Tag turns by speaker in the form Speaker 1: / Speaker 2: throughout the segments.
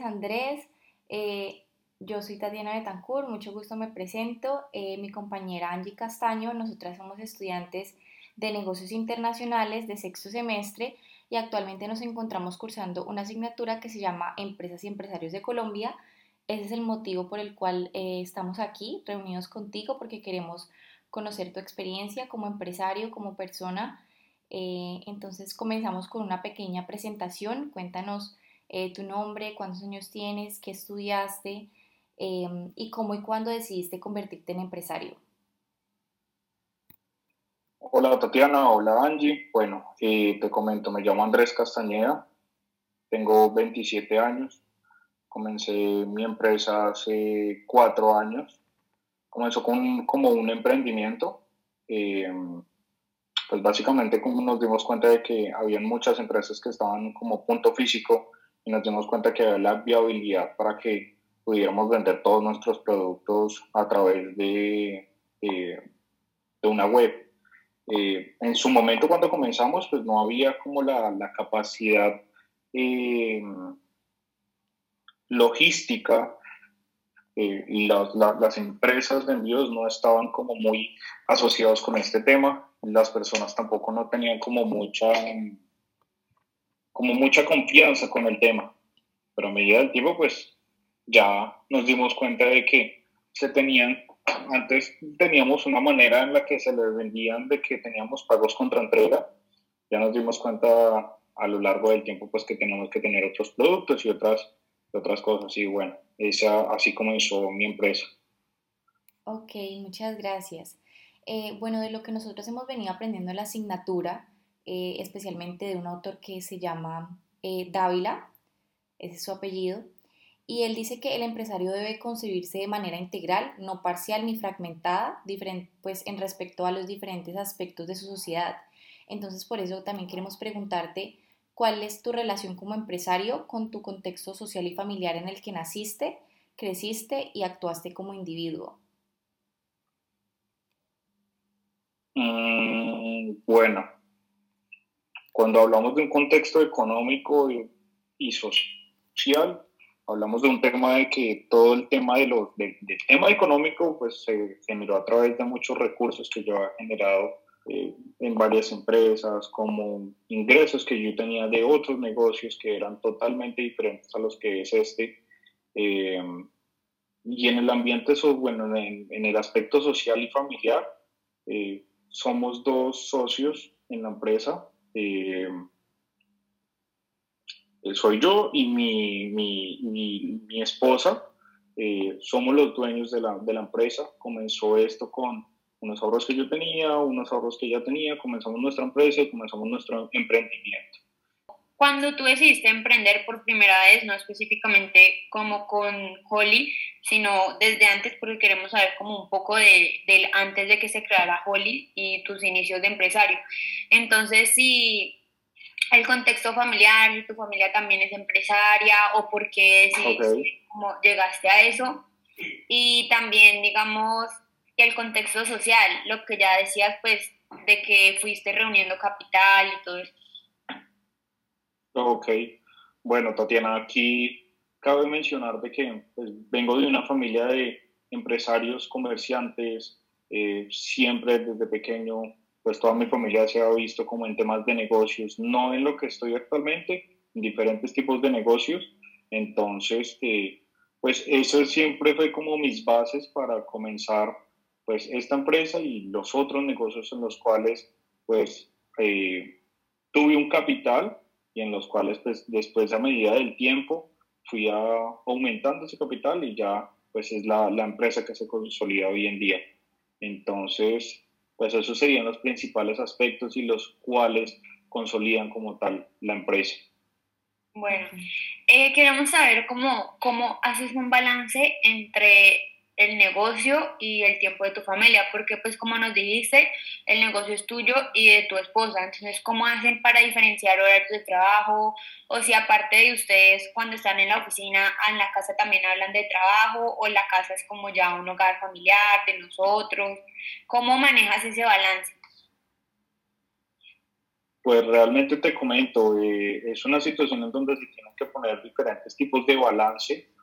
Speaker 1: Andrés. Eh, yo soy Tatiana Betancourt, mucho gusto me presento. Eh, mi compañera Angie Castaño, nosotras somos estudiantes de negocios internacionales de sexto semestre y actualmente nos encontramos cursando una asignatura que se llama Empresas y Empresarios de Colombia. Ese es el motivo por el cual eh, estamos aquí reunidos contigo porque queremos conocer tu experiencia como empresario, como persona. Entonces comenzamos con una pequeña presentación. Cuéntanos eh, tu nombre, cuántos años tienes, qué estudiaste y cómo y cuándo decidiste convertirte en empresario.
Speaker 2: Hola Tatiana, hola Angie. Bueno, te comento, me llamo Andrés Castañeda, tengo 27 años, comencé mi empresa hace cuatro años, comenzó con, como un emprendimiento, eh, pues básicamente como nos dimos cuenta de que había muchas empresas que estaban como punto físico y nos dimos cuenta que había la viabilidad para que pudiéramos vender todos nuestros productos a través de, de una web eh, en su momento cuando comenzamos, pues no había como la, la capacidad eh, logística eh, las, las empresas de envíos no estaban como muy asociados con este tema. Las personas tampoco no tenían como mucha, como mucha confianza con el tema. Pero a medida del tiempo, pues ya nos dimos cuenta de que se tenían antes teníamos una manera en la que se les vendían de que teníamos pagos contra entrega. Ya nos dimos cuenta a lo largo del tiempo pues que tenemos que tener otros productos y otras, otras cosas. Y bueno, esa, así comenzó mi empresa.
Speaker 1: Ok, muchas gracias. Eh, bueno, de lo que nosotros hemos venido aprendiendo en la asignatura, eh, especialmente de un autor que se llama eh, Dávila, ese es su apellido, y él dice que el empresario debe concebirse de manera integral, no parcial ni fragmentada, pues en respecto a los diferentes aspectos de su sociedad. Entonces, por eso también queremos preguntarte cuál es tu relación como empresario con tu contexto social y familiar en el que naciste, creciste y actuaste como individuo.
Speaker 2: Mm, bueno, cuando hablamos de un contexto económico y social, hablamos de un tema de que todo el tema de los, del tema económico pues se generó a través de muchos recursos que yo he generado eh, en varias empresas, como ingresos que yo tenía de otros negocios que eran totalmente diferentes a los que es este. Eh, y en el ambiente, bueno, en, en, el aspecto social y familiar, eh, somos dos socios en la empresa. Eh, soy yo y mi, mi, mi, esposa. Eh, somos los dueños de la, de la, empresa. Comenzó esto con unos ahorros que yo tenía, unos ahorros que ella tenía. Comenzamos nuestra empresa y comenzamos nuestro emprendimiento.
Speaker 3: Cuando tú decidiste emprender por primera vez, no específicamente como con Holly, sino desde antes, porque queremos saber como un poco de, del antes de que se creara Holly y tus inicios de empresario. Entonces, si el contexto familiar, si tu familia también es empresaria o por qué cómo llegaste a eso. Y también, digamos, el contexto social, lo que ya decías, pues, de que fuiste reuniendo capital y todo eso.
Speaker 2: Ok. Bueno, Tatiana, aquí cabe mencionar de que pues, vengo de una familia de empresarios, comerciantes, eh, siempre desde pequeño pues toda mi familia se ha visto como en temas de negocios, no en lo que estoy actualmente, en diferentes tipos de negocios. Entonces, eh, pues eso siempre fue como mis bases para comenzar pues esta empresa y los otros negocios en los cuales pues eh, tuve un capital y en los cuales pues después a medida del tiempo fui aumentando ese capital y ya pues es la, la empresa que se consolida hoy en día. Entonces, pues esos serían los principales aspectos y los cuales consolidan como tal la empresa.
Speaker 3: Bueno, eh, queremos saber cómo, cómo haces un balance entre el negocio y el tiempo de tu familia, porque pues como nos dijiste, el negocio es tuyo y de tu esposa, entonces ¿cómo hacen para diferenciar horarios de trabajo? O si aparte de ustedes cuando están en la oficina, en la casa también hablan de trabajo o la casa es como ya un hogar familiar de nosotros, ¿cómo manejas ese balance?
Speaker 2: Pues realmente te comento, eh, es una situación en donde se tienen que poner diferentes tipos de balance,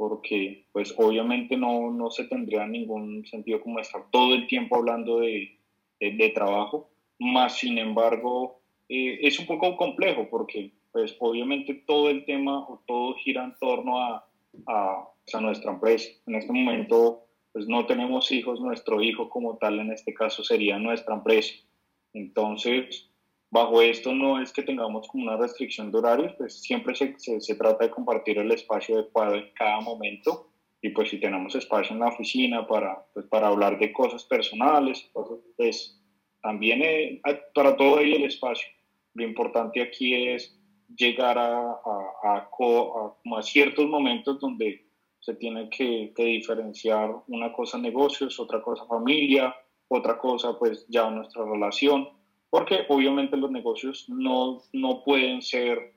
Speaker 2: porque pues obviamente no, no se tendría ningún sentido como estar todo el tiempo hablando de, de, trabajo, más sin embargo eh, es un poco complejo porque pues obviamente todo el tema o todo gira en torno a, a, a nuestra empresa. En este momento pues no tenemos hijos, nuestro hijo como tal en este caso sería nuestra empresa. Entonces, Bajo esto no es que tengamos como una restricción de horarios, pues siempre se, se, trata de compartir el espacio adecuado en cada momento y pues si tenemos espacio en la oficina para, pues, para hablar de cosas personales, pues también eh, para todo ahí el espacio. Lo importante aquí es llegar a, a, a, a ciertos momentos donde se tiene que, que, diferenciar una cosa negocios, otra cosa familia, otra cosa pues ya nuestra relación porque obviamente los negocios no, no pueden ser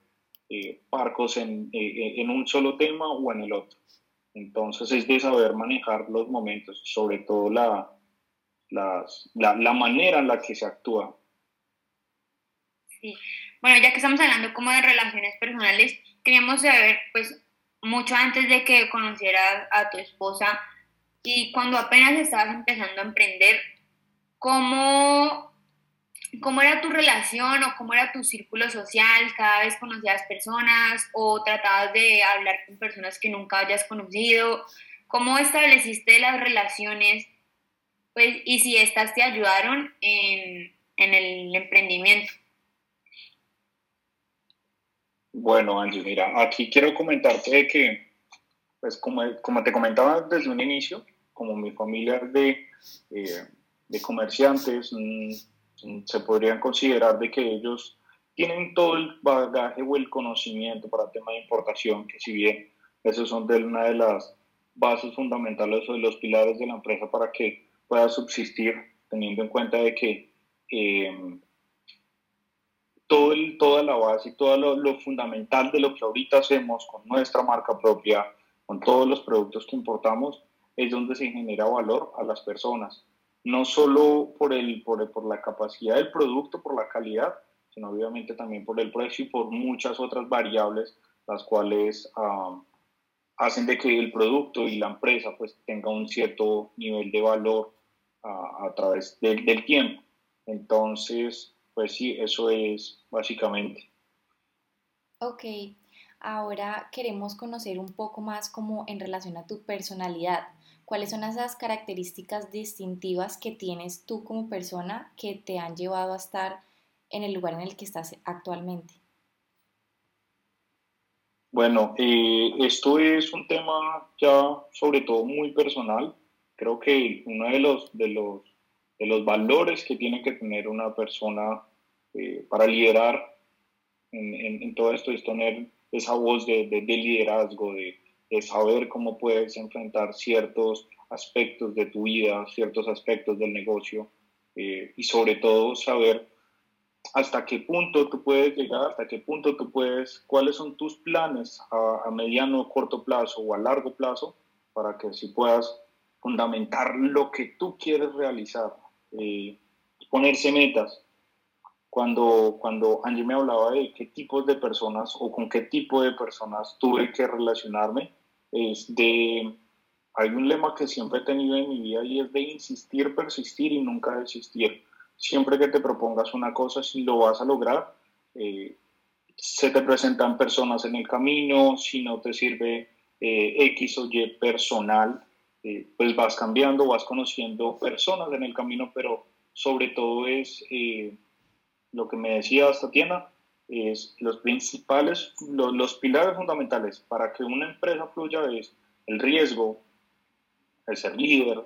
Speaker 2: eh, parcos en, eh, en, un solo tema o en el otro. Entonces es de saber manejar los momentos, sobre todo la, la, la, manera en la que se actúa.
Speaker 3: Sí, bueno, ya que estamos hablando como de relaciones personales, queríamos saber, pues, mucho antes de que conocieras a tu esposa y cuando apenas estabas empezando a emprender, ¿cómo ¿Cómo era tu relación o cómo era tu círculo social? ¿Cada vez conocías personas o tratabas de hablar con personas que nunca hayas conocido? ¿Cómo estableciste las relaciones? Pues, y si estas te ayudaron en, en el emprendimiento.
Speaker 2: Bueno, Angie, mira, aquí quiero comentarte que, pues como, como te comentaba desde un inicio, como mi familia es de, eh, de comerciantes, se podrían considerar de que ellos tienen todo el bagaje o el conocimiento para el tema de importación, que si bien esos son de una de las bases fundamentales o de los pilares de la empresa para que pueda subsistir, teniendo en cuenta de que em, todo toda la base y todo lo, lo, fundamental de lo que ahorita hacemos con nuestra marca propia, con todos los productos que importamos, es donde se genera valor a las personas no solo por, el, por, por, la capacidad del producto, por la calidad, sino obviamente también por el precio y por muchas otras variables, las cuales ah, hacen de que el producto y la empresa pues tenga un cierto nivel de valor ah, a través del tiempo. Entonces, pues sí, eso es básicamente.
Speaker 1: Ok, ahora queremos conocer un poco más como en relación a tu personalidad. ¿Cuáles son esas características distintivas que tienes tú como persona que te han llevado a estar en el lugar en el que estás actualmente?
Speaker 2: Bueno, eh, esto es un tema ya sobre todo muy personal. Creo que uno de los, de los, de los valores que tiene que tener una persona eh, para liderar en, en, todo esto es tener esa voz de, de liderazgo, de, de saber cómo puedes enfrentar ciertos aspectos de tu vida, ciertos aspectos del negocio eh, y sobre todo saber hasta qué punto tú puedes llegar, hasta qué punto tú puedes, cuáles son tus planes a, mediano o corto plazo o a largo plazo para que así puedas fundamentar lo que tú quieres realizar, eh, ponerse metas. Cuando, cuando Angie me hablaba de qué tipos de personas o con qué tipo de personas tuve que relacionarme, es de, hay un lema que siempre he tenido en mi vida y es de insistir, persistir y nunca desistir. Siempre que te propongas una cosa, si lo vas a lograr, eh, se te presentan personas en el camino, si no te sirve eh, X o Y personal, eh, pues vas cambiando, vas conociendo personas en el camino, pero sobre todo es lo que me decía Tatiana, es los principales, los, pilares fundamentales para que una empresa fluya es el riesgo, el ser líder,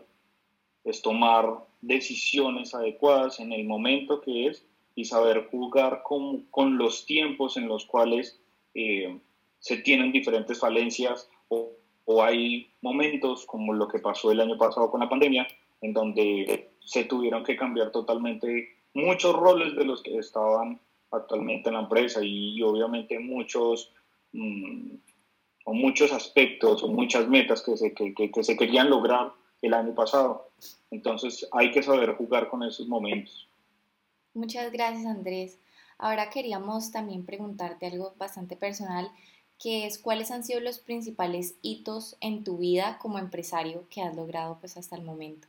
Speaker 2: es tomar decisiones adecuadas en el momento que es y saber jugar con, con los tiempos en los cuales eh, se tienen diferentes falencias o, o, hay momentos como lo que pasó el año pasado con la pandemia, en donde se tuvieron que cambiar totalmente muchos roles de los que estaban actualmente en la empresa y, obviamente muchos, mm, o muchos aspectos o muchas metas que se, que, que, se querían lograr el año pasado. Entonces hay que saber jugar con esos momentos.
Speaker 1: Muchas gracias Andrés. Ahora queríamos también preguntarte algo bastante personal, que es cuáles han sido los principales hitos en tu vida como empresario que has logrado pues hasta el momento.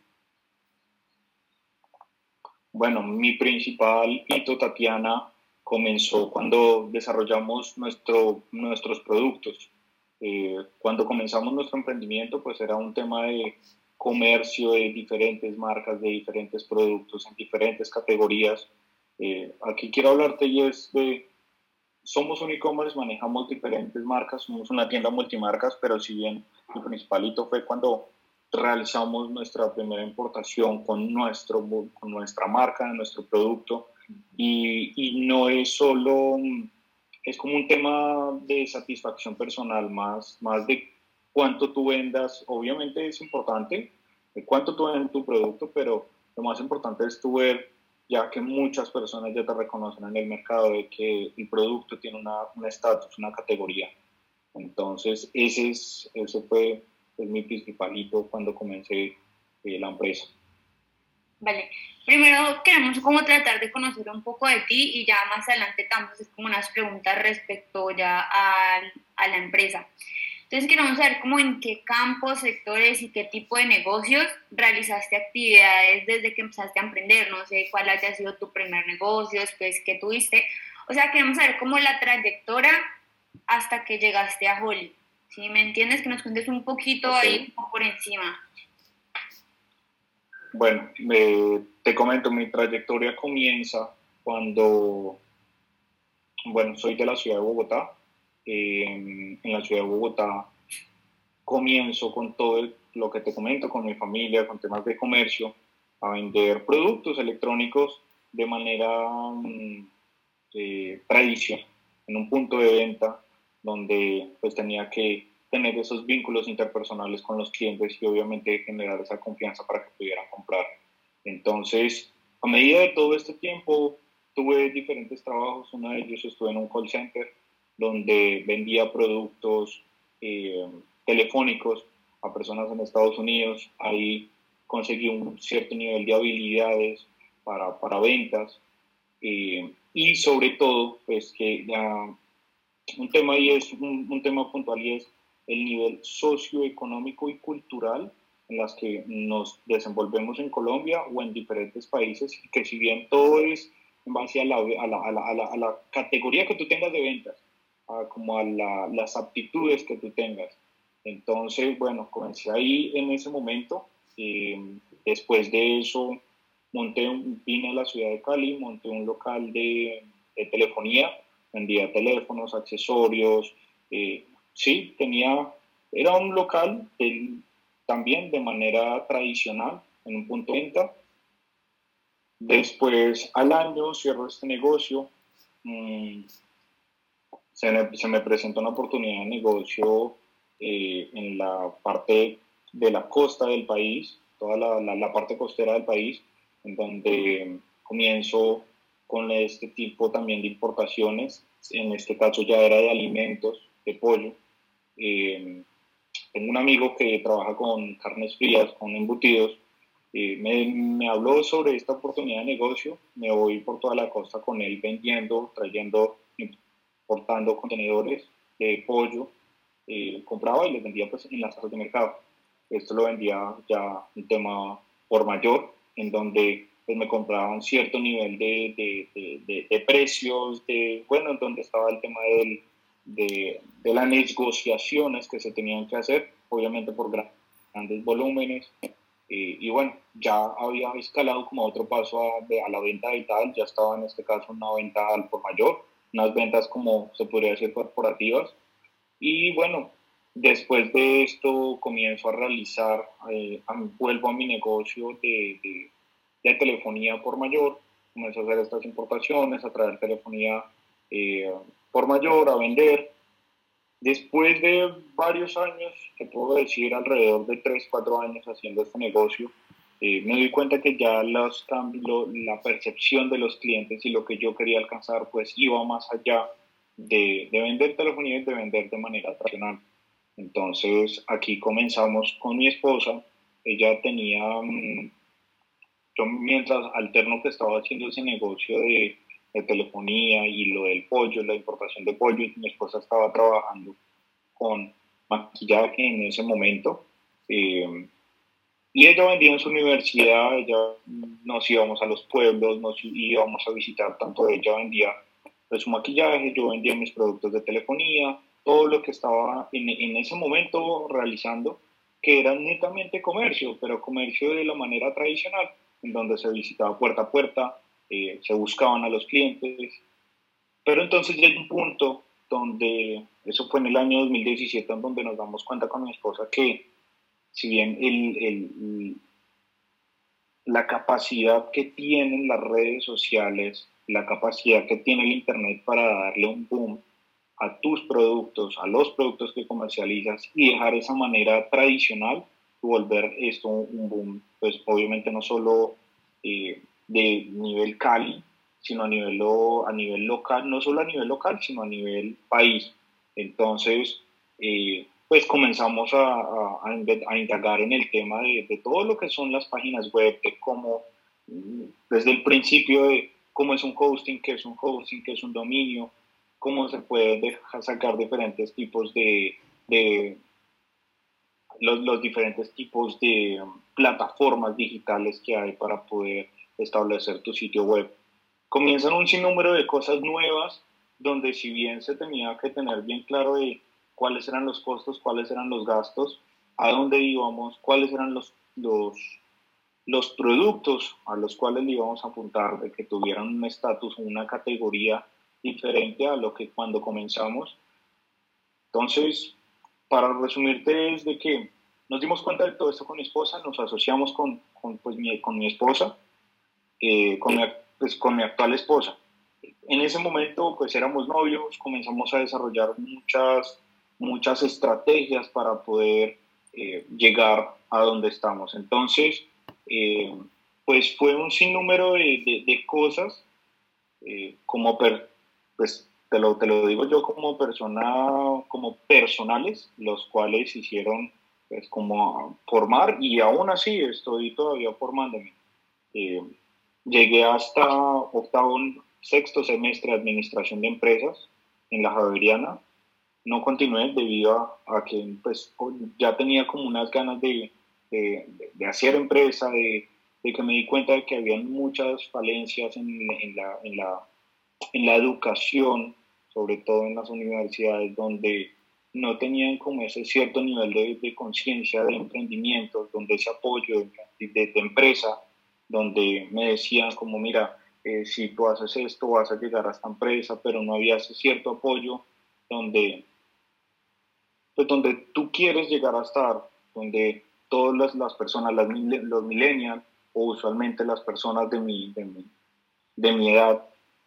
Speaker 2: Bueno, mi principal hito, Tatiana, comenzó cuando desarrollamos nuestro, nuestros productos. Eh, cuando comenzamos nuestro emprendimiento, pues era un tema de comercio de diferentes marcas, de diferentes productos, en diferentes categorías. Eh, aquí quiero hablarte y es de, somos un e-commerce, manejamos diferentes marcas, somos una tienda multimarcas, pero si bien el principal hito fue cuando realizamos nuestra primera importación con, nuestro, con nuestra marca, nuestro producto, y, y no es solo, es como un tema de satisfacción personal, más, más de cuánto tú vendas, obviamente es importante, de cuánto tú vendes tu producto, pero lo más importante es tú ver, ya que muchas personas ya te reconocen en el mercado, de que el producto tiene un estatus, una, categoría. Entonces, ese, es, ese fue es mi principalito cuando comencé eh, la empresa.
Speaker 3: Vale, primero queremos como tratar de conocer un poco de ti y ya más adelante también es como unas preguntas respecto ya a, a la empresa. Entonces queremos saber cómo en qué campos, sectores y qué tipo de negocios realizaste actividades desde que empezaste a emprender. No sé cuál haya sido tu primer negocio, después que tuviste. O sea, queremos saber cómo la trayectoria hasta que llegaste a Holly. ¿Sí me entiendes? Que nos cuentes un poquito ahí por encima.
Speaker 2: Bueno, te comento, mi trayectoria comienza cuando, bueno, soy de la ciudad de Bogotá. en la ciudad de Bogotá comienzo con todo lo que te comento, con mi familia, con temas de comercio, a vender productos electrónicos de manera mm, eh, tradicional, en un punto de venta donde pues tenía que tener esos vínculos interpersonales con los clientes y obviamente generar esa confianza para que pudieran comprar. Entonces, a medida de todo este tiempo, tuve diferentes trabajos. Uno de ellos estuve en un call center donde vendía productos eh, telefónicos a personas en Estados Unidos. Ahí conseguí un cierto nivel de habilidades para, para ventas. Eh, y sobre todo, pues que ya un tema ahí es un, un tema puntual y es el nivel socioeconómico y cultural en las que nos desenvolvemos en Colombia o en diferentes países, y que si bien todo es en base a la, a la, a la, a la categoría que tú tengas de ventas, como a las aptitudes que tú tengas. Entonces, bueno, comencé ahí en ese momento. Eh, después de eso, monté un, vine a la ciudad de Cali, monté un local de, de telefonía, vendía teléfonos, accesorios, eh, sí, tenía, era un local también de manera tradicional, en un punto de venta. Después, al año, cierro este negocio. Mm, se, me, se, me, presenta una oportunidad de negocio eh, en la parte de la costa del país, toda la, la, la, parte costera del país, en donde comienzo con este tipo también de importaciones. En este caso ya era de alimentos, de pollo. Eh, tengo un amigo que trabaja con carnes frías, con embutidos. Eh, me, me, habló sobre esta oportunidad de negocio. Me voy por toda la costa con él vendiendo, trayendo, importando contenedores de pollo. Eh, compraba y les vendía pues, en las casas de mercado. Esto lo vendía ya un tema por mayor, en donde pues, me compraban cierto nivel de, de, de, de precios, de, bueno, en donde estaba el tema del de, de, las negociaciones que se tenían que hacer, obviamente por grandes volúmenes. Eh, y bueno, ya había escalado como otro paso a, a, la venta digital, ya estaba en este caso una venta al por mayor, unas ventas como se podría decir corporativas. Y bueno, después de esto comienzo a realizar, eh, vuelvo a mi negocio de, de, de, telefonía por mayor, comienzo a hacer estas importaciones, a traer telefonía eh, por mayor a vender. Después de varios años, que puedo decir alrededor de 3, 4 años haciendo este negocio, eh, me doy cuenta que ya los la percepción de los clientes y lo que yo quería alcanzar, pues iba más allá de, de vender telefonía y de vender de manera tradicional. Entonces aquí comenzamos con mi esposa. Ella tenía, mm, yo mientras alterno que estaba haciendo ese negocio de de telefonía y lo del pollo, la importación de pollo. Mi esposa estaba trabajando con maquillaje en ese momento. Eh, y ella vendía en su universidad, ella nos íbamos a los pueblos, nos íbamos a visitar, tanto ella vendía pues, su maquillaje, yo vendía mis productos de telefonía, todo lo que estaba en, en ese momento realizando, que era netamente comercio, pero comercio de la manera tradicional, en donde se visitaba puerta a puerta, eh, se buscaban a los clientes. Pero entonces llega un punto donde, eso fue en el año 2017, en donde nos damos cuenta con mi esposa que si bien el, el, la capacidad que tienen las redes sociales, la capacidad que tiene el Internet para darle un boom a tus productos, a los productos que comercializas y dejar esa manera tradicional volver esto un boom, pues obviamente no solo eh, de nivel Cali, sino a nivel, a nivel local, no solo a nivel local, sino a nivel país. Entonces, eh, pues comenzamos a, a, indagar en el tema de, de, todo lo que son las páginas web, de cómo, mm, desde el principio de cómo es un hosting, qué es un hosting, qué es un dominio, cómo se puede dejar, sacar diferentes tipos de, de los, los, diferentes tipos de um, plataformas digitales que hay para poder establecer tu sitio web. Comienzan un sinnúmero de cosas nuevas donde si bien se tenía que tener bien claro de cuáles eran los costos, cuáles eran los gastos, a dónde íbamos, cuáles eran los, los, los productos a los cuales le íbamos a apuntar, de que tuvieran un estatus o una categoría diferente a lo que cuando comenzamos. Entonces, para resumirte es de que nos dimos cuenta de todo esto con mi esposa, nos asociamos con, con, pues, mi, con mi esposa, eh, con, mi, pues, con mi actual esposa. En ese momento pues éramos novios, comenzamos a desarrollar muchas muchas estrategias para poder eh, llegar a donde estamos. Entonces, eh, pues fue un sinnúmero de, de, cosas, eh, como pues te lo, te lo digo yo como persona, como personales, los cuales hicieron pues como formar y aún así estoy todavía formándome. Llegué hasta octavo, sexto semestre de administración de empresas en la Javeriana. No continué debido a, que pues, ya tenía como unas ganas de, de, de hacer empresa, de, de, que me di cuenta de que había muchas falencias en, en, la, en, la, en la educación, sobre todo en las universidades, donde no tenían como ese cierto nivel de, de conciencia de emprendimiento, donde ese apoyo de, de, empresa, donde me decían como, mira, eh, si tú haces esto vas a llegar a esta empresa, pero no había ese cierto apoyo donde pues donde tú quieres llegar a estar, donde todas las, personas, las, los millennials o usualmente las personas de mi, de mi, de mi edad,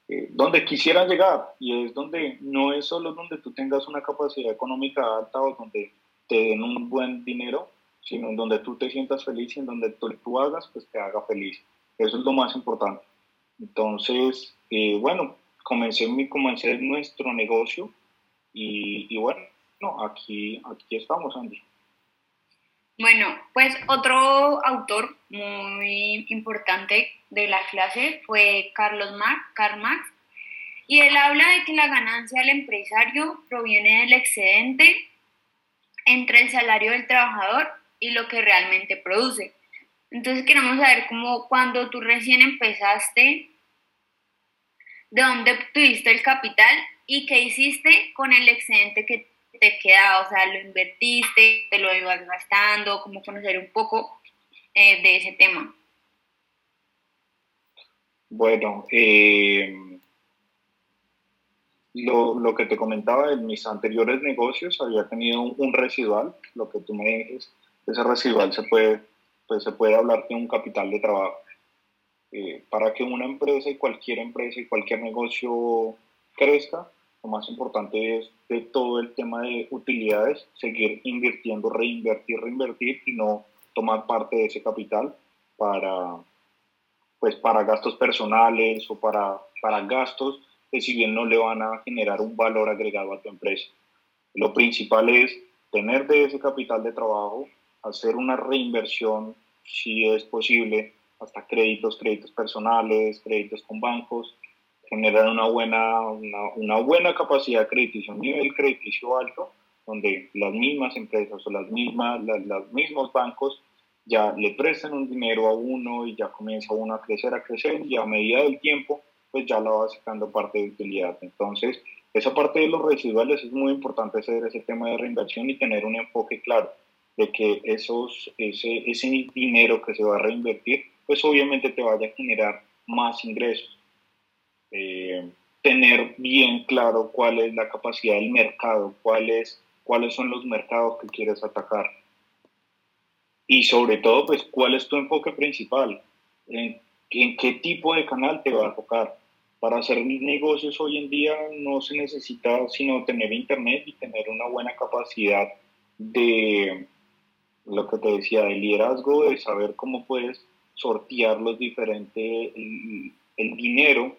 Speaker 2: eh, donde quisieran llegar. Y es donde no es solo donde tú tengas una capacidad económica alta o donde te den un buen dinero, sino en donde tú te sientas feliz y en donde tú, tú hagas, pues te haga feliz. Eso es lo más importante. Entonces, eh, bueno, comencé, mi, comencé nuestro negocio y, y bueno, no, aquí, aquí estamos, Andy.
Speaker 3: Bueno, pues otro autor muy importante de la clase fue Carlos Marx, Karl Marx, y él habla de que la ganancia del empresario proviene del excedente entre el salario del trabajador y lo que realmente produce. Entonces queremos saber cómo cuando tú recién empezaste, de dónde tuviste el capital y qué hiciste con el excedente que te queda, o sea, lo invertiste, te lo ibas gastando, como conocer un poco eh, de ese tema.
Speaker 2: Bueno, eh, lo, lo, que te comentaba en mis anteriores negocios había tenido un, residual, lo que tú me dices, ese residual se puede, pues se puede hablar de un capital de trabajo. Eh, para que una empresa y cualquier empresa y cualquier negocio crezca, lo más importante es de todo el tema de utilidades, seguir invirtiendo, reinvertir, reinvertir y no tomar parte de ese capital para, pues, para gastos personales o para, para gastos que si bien no le van a generar un valor agregado a tu empresa. Lo principal es tener de ese capital de trabajo, hacer una reinversión si es posible, hasta créditos, créditos personales, créditos con bancos, generar una buena, una, buena capacidad crediticia, un nivel crediticio alto, donde las mismas empresas o las mismas, los mismos bancos ya le prestan un dinero a uno y ya comienza uno a crecer, a crecer y a medida del tiempo pues ya la va sacando parte de utilidad. Entonces, esa parte de los residuales es muy importante hacer ese tema de reinversión y tener un enfoque claro de que esos, ese, ese dinero que se va a reinvertir, pues obviamente te vaya a generar más ingresos. Eh, tener bien claro cuál es la capacidad del mercado, cuáles, cuáles son los mercados que quieres atacar. Y sobre todo, pues, cuál es tu enfoque principal, en, en qué tipo de canal te va a tocar. Para hacer negocios hoy en día no se necesita sino tener internet y tener una buena capacidad de, lo que te decía, de liderazgo, de saber cómo puedes sortear los diferentes, el, dinero,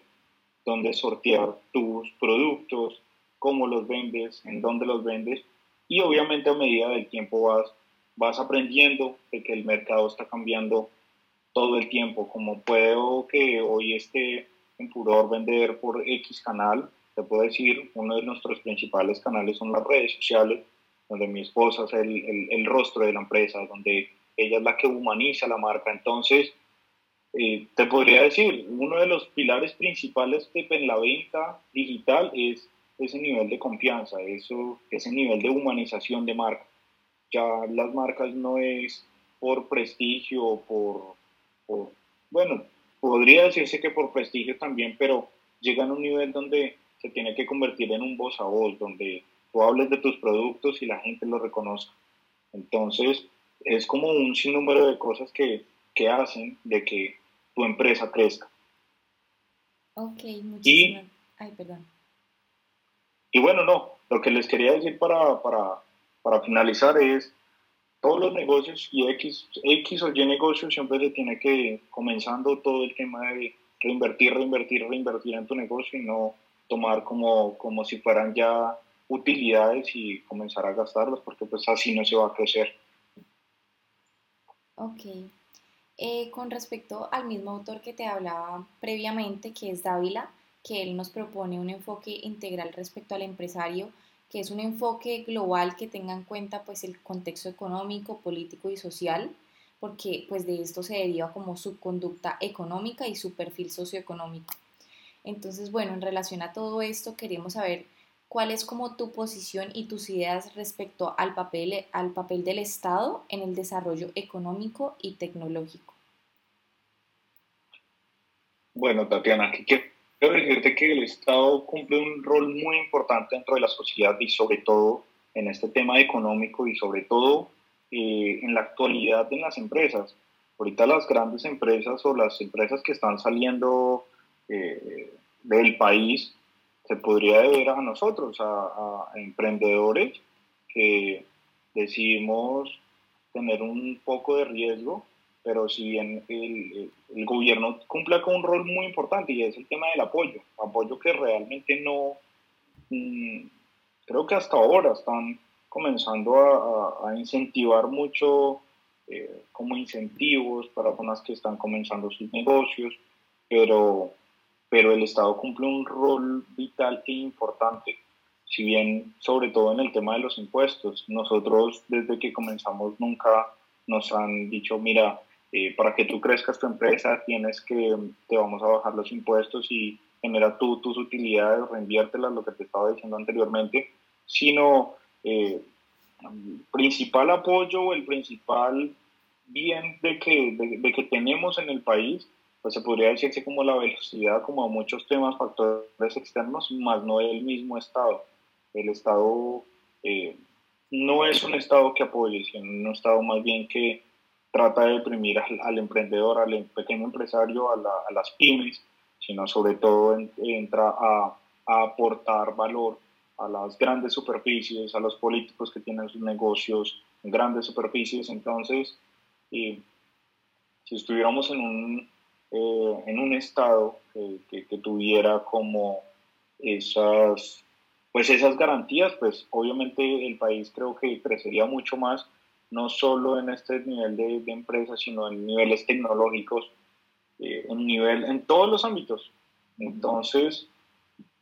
Speaker 2: donde sortear tus productos, cómo los vendes, en dónde los vendes y obviamente a medida del tiempo vas, vas aprendiendo de que el mercado está cambiando todo el tiempo, como puedo que hoy esté en furor vender por X canal, te puedo decir, uno de nuestros principales canales son las redes sociales, donde mi esposa es el, el, rostro de la empresa, donde ella es la que humaniza la marca. Entonces, eh, te podría decir, uno de los pilares principales de en la venta digital es ese nivel de confianza, eso, ese nivel de humanización de marca. Ya las marcas no es por prestigio, por, por bueno, podría decirse que por prestigio también, pero llegan a un nivel donde se tiene que convertir en un voz a voz, donde tú hables de tus productos y la gente lo reconozca. Entonces, es como un sinnúmero de cosas que, que hacen de que tu empresa crezca.
Speaker 1: Ok, muchísimas. Ay, perdón.
Speaker 2: Y bueno, no, lo que les quería decir para, para, para finalizar es, todos los negocios y X, X o Y negocios siempre se tiene que, comenzando todo el tema de reinvertir, reinvertir, reinvertir en tu negocio y no tomar como, como si fueran ya utilidades y comenzar a gastarlas porque pues así no se va a crecer.
Speaker 1: Ok. Eh, con respecto al mismo autor que te hablaba previamente, que es Dávila, que él nos propone un enfoque integral respecto al empresario, que es un enfoque global que tenga en cuenta pues el contexto económico, político y social, porque pues de esto se deriva como su conducta económica y su perfil socioeconómico. Entonces, bueno, en relación a todo esto queremos saber cuál es como tu posición y tus ideas respecto al papel, al papel del Estado en el desarrollo económico y tecnológico.
Speaker 2: Bueno, Tatiana, quiero decirte que el Estado cumple un rol muy importante dentro de la sociedad y sobre todo en este tema económico y sobre todo eh, en la actualidad en las empresas. Ahorita las grandes empresas o las empresas que están saliendo eh, del país se podría deber a nosotros, a, emprendedores que decidimos tener un poco de riesgo, pero si bien el, gobierno cumple con un rol muy importante y es el tema del apoyo, apoyo que realmente no, mm, creo que hasta ahora están comenzando a, a incentivar mucho eh, como incentivos para personas que están comenzando sus negocios, pero pero el Estado cumple un rol vital e importante. Si bien, sobre todo en el tema de los impuestos, nosotros desde que comenzamos nunca nos han dicho, mira, eh, para que tú crezcas tu empresa tienes que, te vamos a bajar los impuestos y genera tú tus utilidades, reinviértelas, lo que te estaba diciendo anteriormente, sino eh, principal apoyo, el principal bien de que, de que tenemos en el país pues se podría decirse como la velocidad, como muchos temas, factores externos, más no el mismo Estado. El Estado eh, no es un Estado que apoye, sino un Estado más bien que trata de deprimir al, emprendedor, al em, pequeño empresario, a, las pymes, sino sobre todo entra a, aportar valor a las grandes superficies, a los políticos que tienen sus negocios en grandes superficies. Entonces, eh, si estuviéramos en un eh, en un estado que, que, tuviera como esas, pues esas garantías, pues obviamente el país creo que crecería mucho más, no solo en este nivel de, de empresas, sino en niveles tecnológicos, eh, en, nivel, en todos los ámbitos. Entonces,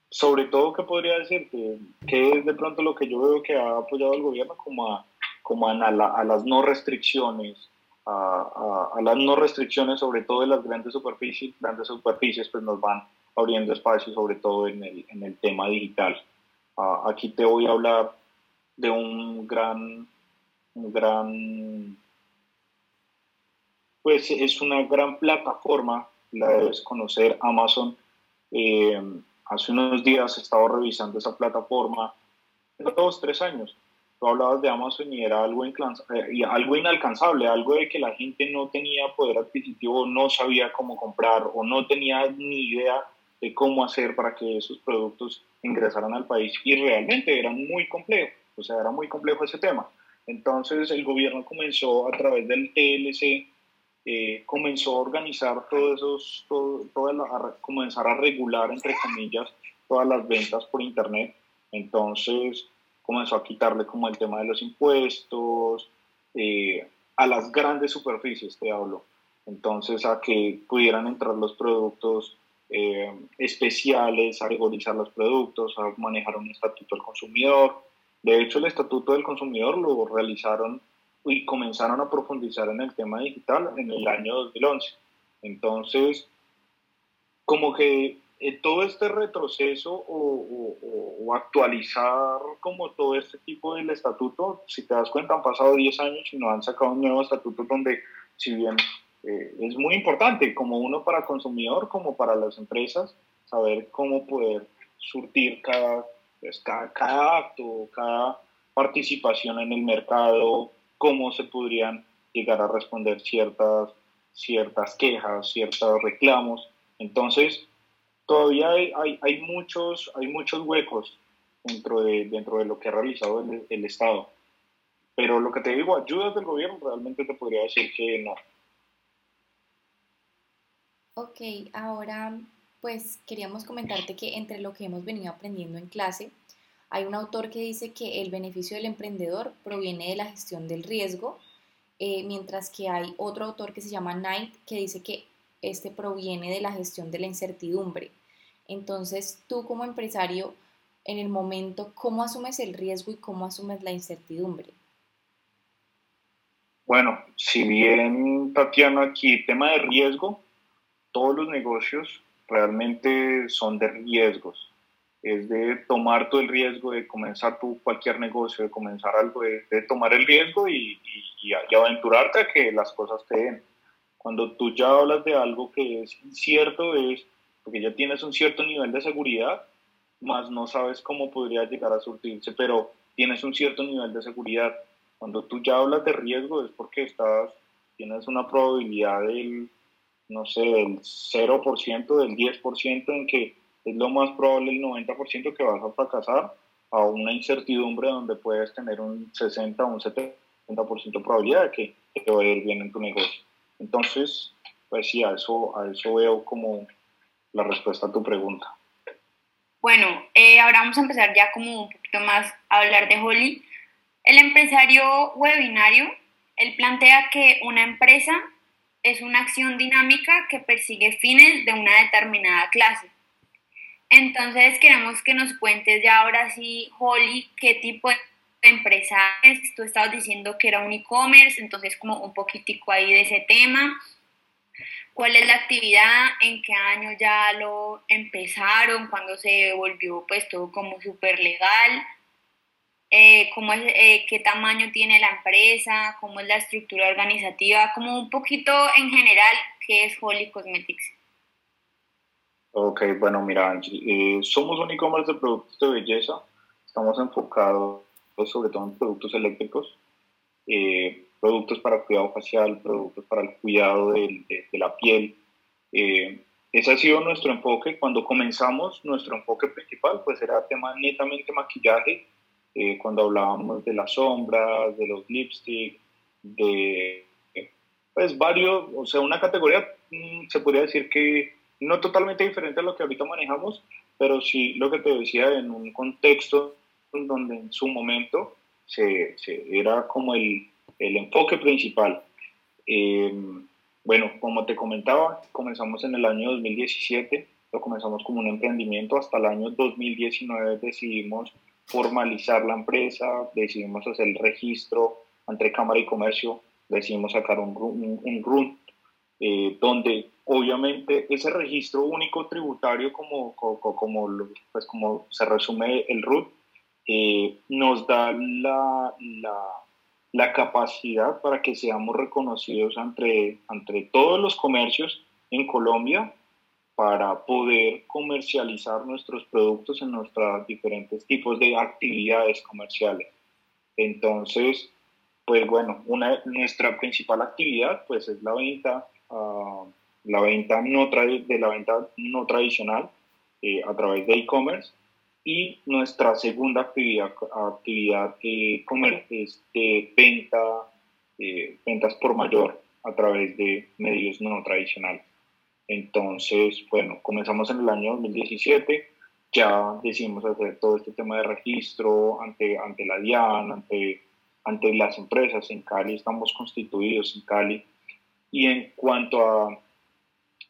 Speaker 2: sobre todo, ¿qué podría decirte? ¿Qué es de pronto lo que yo veo que ha apoyado el gobierno como a, como a, a las no restricciones? A, a, las no restricciones, sobre todo de las grandes superficies, grandes superficies, pues nos van abriendo espacio, sobre todo en el, en el tema digital. Ah, aquí te voy a hablar de un gran, un gran, pues es una gran plataforma, la debes conocer, Amazon. Eh, hace unos días estaba revisando esa plataforma, dos, tres años. Tú hablabas de Amazon y era algo, eh, algo inalcanzable, algo de que la gente no tenía poder adquisitivo, no sabía cómo comprar o no tenía ni idea de cómo hacer para que esos productos ingresaran al país y realmente era muy complejo, o sea, era muy complejo ese tema. Entonces el gobierno comenzó a través del TLC, eh, comenzó a organizar todos esos, todo, a comenzar a regular, entre comillas, todas las ventas por Internet. Entonces comenzó a quitarle como el tema de los impuestos, eh, a las grandes superficies, te hablo. Entonces a que pudieran entrar los productos eh, especiales, a regularizar los productos, a manejar un estatuto del consumidor. De hecho, el estatuto del consumidor lo realizaron y comenzaron a profundizar en el tema digital en el año 2011. Entonces, como que eh, todo este retroceso o, actualizar como todo este tipo del estatuto, si te das cuenta, han pasado 10 años y no han sacado un nuevo estatuto donde, si bien eh, es muy importante, como uno para consumidor, como para las empresas, saber cómo poder surtir cada, pues, cada, cada, acto, cada participación en el mercado, cómo se podrían llegar a responder ciertas, ciertas quejas, ciertos reclamos. Entonces, todavía hay, hay, muchos, hay muchos huecos dentro de, dentro de lo que ha realizado el, el Estado. Pero lo que te digo, ayudas del gobierno, realmente te podría decir que no.
Speaker 1: Ok, ahora pues queríamos comentarte que entre lo que hemos venido aprendiendo en clase, hay un autor que dice que el beneficio del emprendedor proviene de la gestión del riesgo, eh, mientras que hay otro autor que se llama Knight que dice que este proviene de la gestión de la incertidumbre. Entonces, tú como empresario, en el momento, ¿cómo asumes el riesgo y cómo asumes la incertidumbre?
Speaker 2: Bueno, si bien, Tatiana, aquí tema de riesgo, todos los negocios realmente son de riesgos. Es de tomar todo el riesgo de comenzar tú cualquier negocio, de comenzar algo, de, tomar el riesgo y, y, aventurarte a que las cosas te den. Cuando tú ya hablas de algo que es incierto, es porque ya tienes un cierto nivel de seguridad, más no sabes cómo podría llegar a surtirse, pero tienes un cierto nivel de seguridad. Cuando tú ya hablas de riesgo es porque estás, tienes una probabilidad del no sé, del 0%, del 10% en que es lo más probable el 90% que vas a fracasar, a una incertidumbre donde puedes tener un 60 o un 70% de probabilidad de que te vaya a ir bien en tu negocio. Entonces, pues sí, a eso, a eso veo como la respuesta a tu pregunta.
Speaker 3: Bueno, eh, ahora vamos a empezar ya como un poquito más a hablar de Holly. El empresario webinario, él plantea que una empresa es una acción dinámica que persigue fines de una determinada clase. Entonces queremos que nos cuentes ya ahora sí, Holly, qué tipo de empresa es. Tú estabas diciendo que era un e-commerce, entonces como un poquitico ahí de ese tema. ¿Cuál es la actividad? ¿En qué año ya lo empezaron? ¿Cuándo se volvió pues todo como súper legal? eh, cómo es, eh, qué tamaño tiene la empresa, cómo es la estructura organizativa, como un poquito en general qué es Holly Cosmetics.
Speaker 2: Ok, bueno, mira, eh, somos un e-commerce de productos de belleza, estamos enfocados sobre todo en productos eléctricos, eh, productos para cuidado facial, productos para el cuidado de, la piel. ese ha sido nuestro enfoque. Cuando comenzamos, nuestro enfoque principal pues era tema netamente maquillaje eh, cuando hablábamos de las sombras, de los lipsticks, de pues varios, o sea, una categoría mm, se podría decir que no totalmente diferente a lo que ahorita manejamos, pero sí lo que te decía en un contexto donde en su momento se, se era como el, el, enfoque principal. Em, bueno, como te comentaba, comenzamos en el año 2017, lo comenzamos como un emprendimiento. Hasta el año 2019 decidimos formalizar la empresa, decidimos hacer el registro entre Cámara y Comercio, decidimos sacar un, un, RUN, eh, donde obviamente ese registro único tributario, como, como, como, pues como se resume el RUT, eh, nos da la, la, la, capacidad para que seamos reconocidos entre, entre todos los comercios en Colombia para poder comercializar nuestros productos en nuestros diferentes tipos de actividades comerciales. Entonces, pues bueno, una, nuestra principal actividad pues es la venta, uh, la venta no de la venta no tradicional eh, a través de e-commerce y nuestra segunda actividad, actividad eh, es de venta, eh, ventas por mayor a través de medios no tradicionales. Entonces, bueno, comenzamos en el año 2017, ya decidimos hacer todo este tema de registro ante, ante la DIAN, ante, ante las empresas. En Cali estamos constituidos en Cali. Y en cuanto a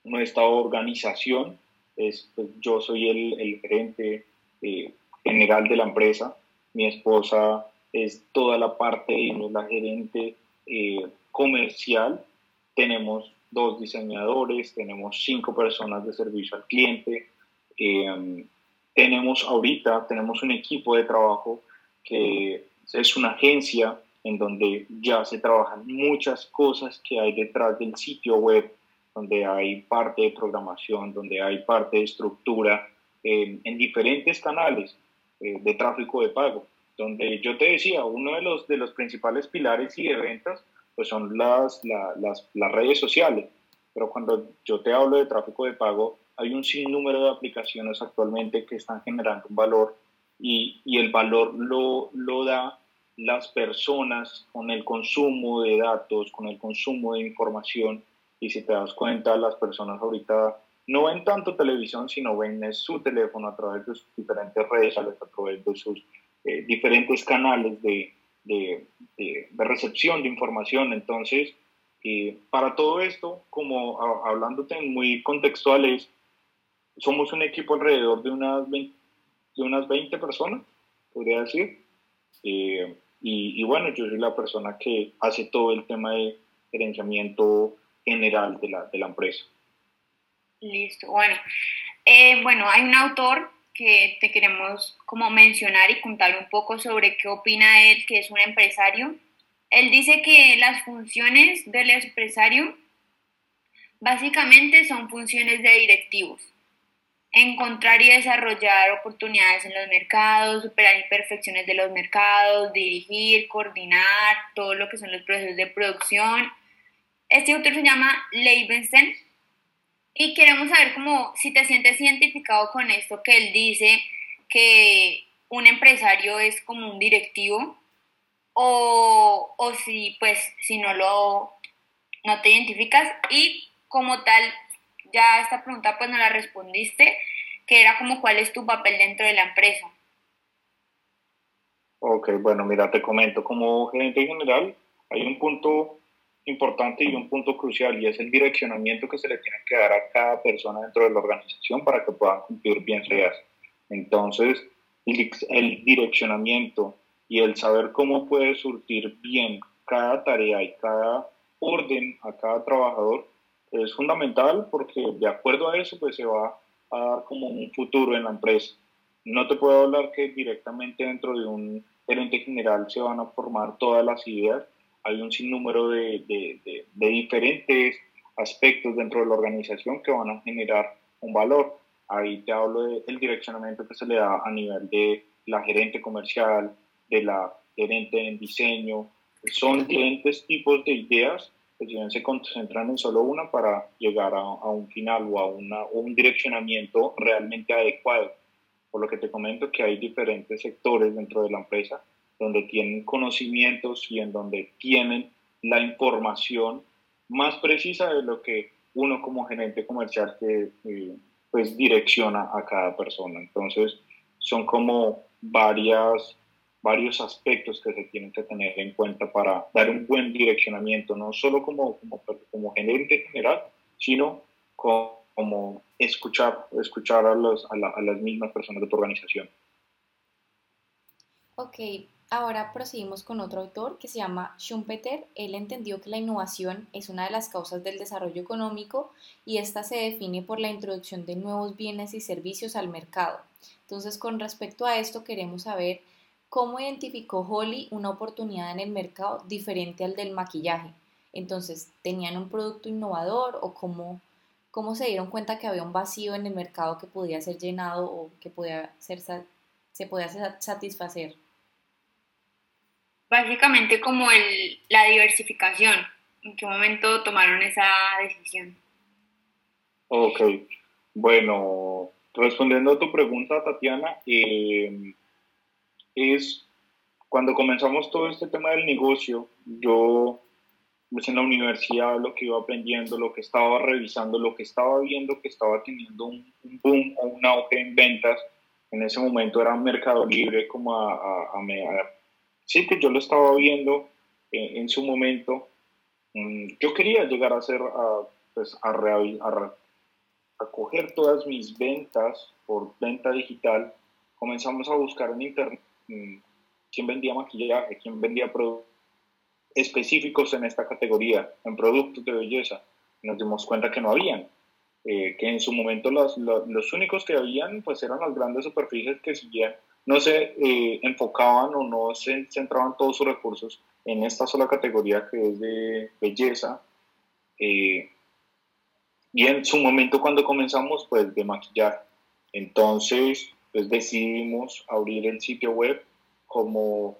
Speaker 2: nuestra organización, es, pues, yo soy el, el gerente eh, general de la empresa, mi esposa es toda la parte, y la gerente eh, comercial, tenemos dos diseñadores, tenemos cinco personas de servicio al cliente, eh, tenemos ahorita, tenemos un equipo de trabajo que es una agencia en donde ya se trabajan muchas cosas que hay detrás del sitio web, donde hay parte de programación, donde hay parte de estructura, eh, en diferentes canales eh, de tráfico de pago, donde yo te decía, uno de los, de los principales pilares y de ventas pues son las, las, las redes sociales. Pero cuando yo te hablo de tráfico de pago, hay un sinnúmero de aplicaciones actualmente que están generando un valor y, y, el valor lo, lo da las personas con el consumo de datos, con el consumo de información. Y si te das cuenta, las personas ahorita no ven tanto televisión, sino ven su teléfono a través de sus diferentes redes, a través de sus eh, diferentes canales de, de, de, recepción de información. Entonces, eh, para todo esto, como hablándote muy contextuales, somos un equipo alrededor de unas 20, de unas 20 personas, podría decir. Eh, y, y, bueno, yo soy la persona que hace todo el tema de gerenciamiento general de la, de la empresa.
Speaker 3: Listo, bueno. Eh, bueno, hay un autor que te queremos como mencionar y contar un poco sobre qué opina él, que es un empresario. Él dice que las funciones del empresario básicamente son funciones de directivos. Encontrar y desarrollar oportunidades en los mercados, superar imperfecciones de los mercados, dirigir, coordinar todo lo que son los procesos de producción. Este autor se llama Leibenstein y queremos saber cómo, si te sientes identificado con esto que él dice, que un empresario es como un directivo, o, o si pues si no lo no te identificas. Y como tal ya esta pregunta pues no la respondiste que era como cuál es tu papel dentro de la empresa
Speaker 2: Ok, bueno, mira, te comento, como gerente general hay un punto importante y un punto crucial y es el direccionamiento que se le tiene que dar a cada persona dentro de la organización para que puedan cumplir bien su. Entonces, el direccionamiento y el saber cómo puede surtir bien cada tarea y cada orden a cada trabajador es fundamental porque de acuerdo a eso pues se va a dar como un futuro en la empresa. No te puedo hablar que directamente dentro de un gerente general se van a formar todas las ideas, hay un sinnúmero de, de, de, diferentes aspectos dentro de la organización que van a generar un valor. Ahí te hablo del direccionamiento que se le da a nivel de la gerente comercial, de la gerente en diseño. Son diferentes tipos de ideas que si bien se concentran en solo una para llegar a, a un final o a una, un direccionamiento realmente adecuado. Por lo que te comento que hay diferentes sectores dentro de la empresa donde tienen conocimientos y en donde tienen la información más precisa de lo que uno como gerente comercial eh, pues direcciona a cada persona. Entonces son como varias, varios aspectos que se tienen que tener en cuenta para dar un buen direccionamiento, no solo como, como, como gerente general, sino como, como escuchar, escuchar a, los, a, a las mismas personas de tu organización.
Speaker 1: Ok, ahora proseguimos con otro autor que se llama Schumpeter. Él entendió que la innovación es una de las causas del desarrollo económico y esta se define por la introducción de nuevos bienes y servicios al mercado. Entonces, con respecto a esto, queremos saber cómo identificó Holly una oportunidad en el mercado diferente al del maquillaje. Entonces, ¿tenían un producto innovador o cómo, cómo se dieron cuenta que había un vacío en el mercado que podía ser llenado o que podía ser, se podía satisfacer?
Speaker 3: Básicamente como el, la diversificación. ¿En qué momento tomaron esa decisión?
Speaker 2: Ok, bueno, respondiendo a tu pregunta, Tatiana, eh, es cuando comenzamos todo este tema del negocio, yo pues en la universidad lo que iba aprendiendo, lo que estaba revisando, lo que estaba viendo que estaba teniendo un, boom o un auge en ventas, en ese momento era Mercado Libre como a, a, sí, que yo lo estaba viendo eh, en su momento. Mm, yo quería llegar a hacer, a, pues, a, a, a, coger todas mis ventas por venta digital. Comenzamos a buscar en internet mm, quién vendía maquillaje, quién vendía productos específicos en esta categoría, en productos de belleza. Nos dimos cuenta que no habían. Eh, que en su momento los, los, los, únicos que habían pues eran las grandes superficies que seguían no se eh, enfocaban o no se centraban todos sus recursos en esta sola categoría que es de belleza. Eh, y en su momento cuando comenzamos, pues de maquillaje. Entonces, pues decidimos abrir el sitio web como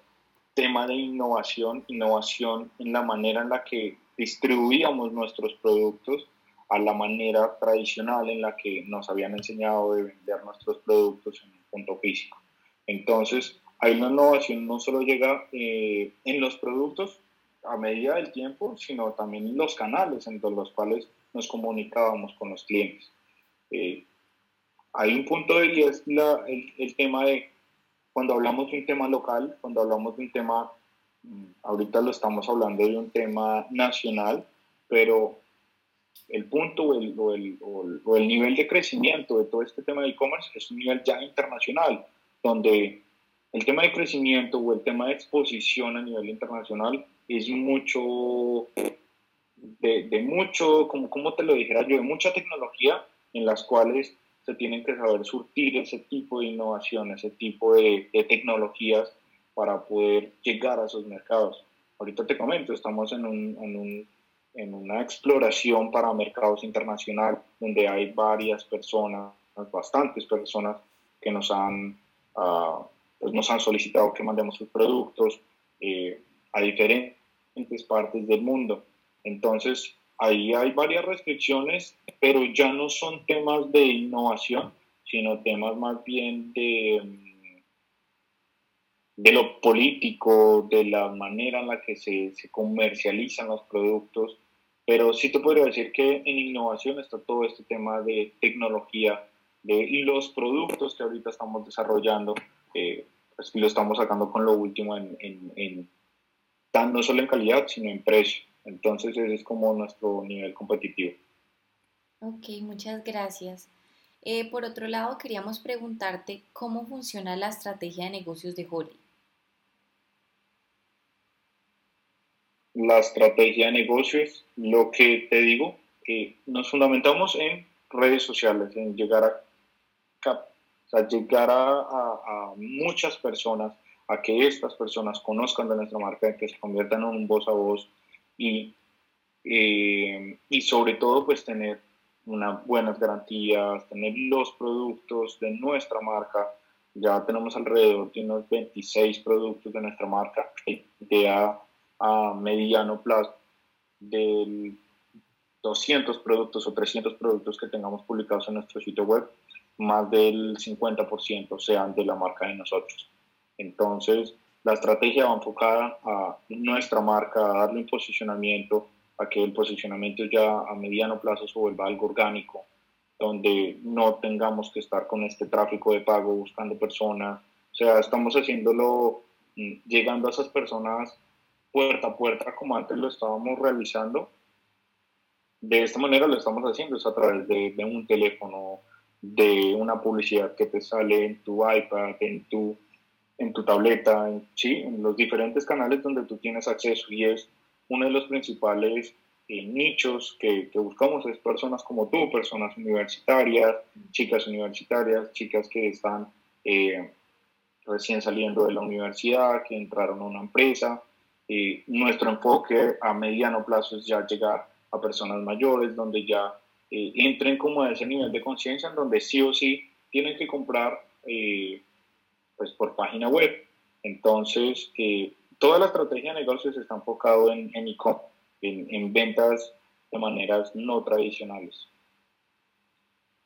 Speaker 2: tema de innovación, innovación en la manera en la que distribuíamos nuestros productos a la manera tradicional en la que nos habían enseñado de vender nuestros productos en un punto físico. Entonces, ahí la innovación no solo llega eh, en los productos a medida del tiempo, sino también en los canales entre los cuales nos comunicábamos con los clientes. Eh, hay un punto de y es la, el, el, tema de cuando hablamos de un tema local, cuando hablamos de un tema, mm, ahorita lo estamos hablando de un tema nacional, pero el punto o el, o el, o el nivel de crecimiento de todo este tema de e-commerce es un nivel ya internacional donde el tema de crecimiento o el tema de exposición a nivel internacional es mucho, de, mucho, como, como te lo dijera yo, de mucha tecnología en las cuales se tienen que saber surtir ese tipo de innovación, ese tipo de, de tecnologías para poder llegar a esos mercados. Ahorita te comento, estamos en, un, en, un, en una exploración para mercados internacionales donde hay varias personas, bastantes personas que nos han pues nos han solicitado que mandemos sus productos eh, a diferentes partes del mundo. Entonces, ahí hay varias restricciones, pero ya no son temas de innovación, sino temas más bien de, de lo político, de la manera en la que se, se comercializan los productos. Pero sí te podría decir que en innovación está todo este tema de tecnología de los productos que ahorita estamos desarrollando, eh, pues lo estamos sacando con lo último en, en, no solo en calidad, sino en precio. Entonces ese es como nuestro nivel competitivo.
Speaker 1: Ok, muchas gracias. Eh, por otro lado, queríamos preguntarte cómo funciona la estrategia de negocios de Holly.
Speaker 2: La estrategia de negocios, lo que te digo, eh, nos fundamentamos en redes sociales, en llegar a sea, llegar a, muchas personas, a que estas personas conozcan de nuestra marca, que se conviertan en un voz a voz y, eh, y sobre todo pues tener unas buenas garantías, tener los productos de nuestra marca. Ya tenemos alrededor de unos 26 productos de nuestra marca, de a, a mediano plazo de 200 productos o 300 productos que tengamos publicados en nuestro sitio web más del 50% sean de la marca de nosotros. Entonces, la estrategia va enfocada a nuestra marca, a darle un posicionamiento, a que el posicionamiento ya a mediano plazo se vuelva algo orgánico, donde no tengamos que estar con este tráfico de pago buscando personas. O sea, estamos haciéndolo, mm, llegando a esas personas puerta a puerta como antes lo estábamos realizando, de esta manera lo estamos haciendo, es a través de, de un teléfono, de una publicidad que te sale en tu iPad, en tu, en tu tableta, en, ¿sí? en los diferentes canales donde tú tienes acceso y es uno de los principales eh, nichos que, buscamos, es personas como tú, personas universitarias, chicas universitarias, chicas que están eh, recién saliendo de la universidad, que entraron a una empresa. Eh, nuestro enfoque a mediano plazo es ya llegar a personas mayores, donde ya eh, entren como a ese nivel de conciencia en donde sí o sí tienen que comprar eh, pues por página web. Entonces, eh, toda la estrategia de negocios está enfocado en e-com, en, en, ventas de maneras no tradicionales.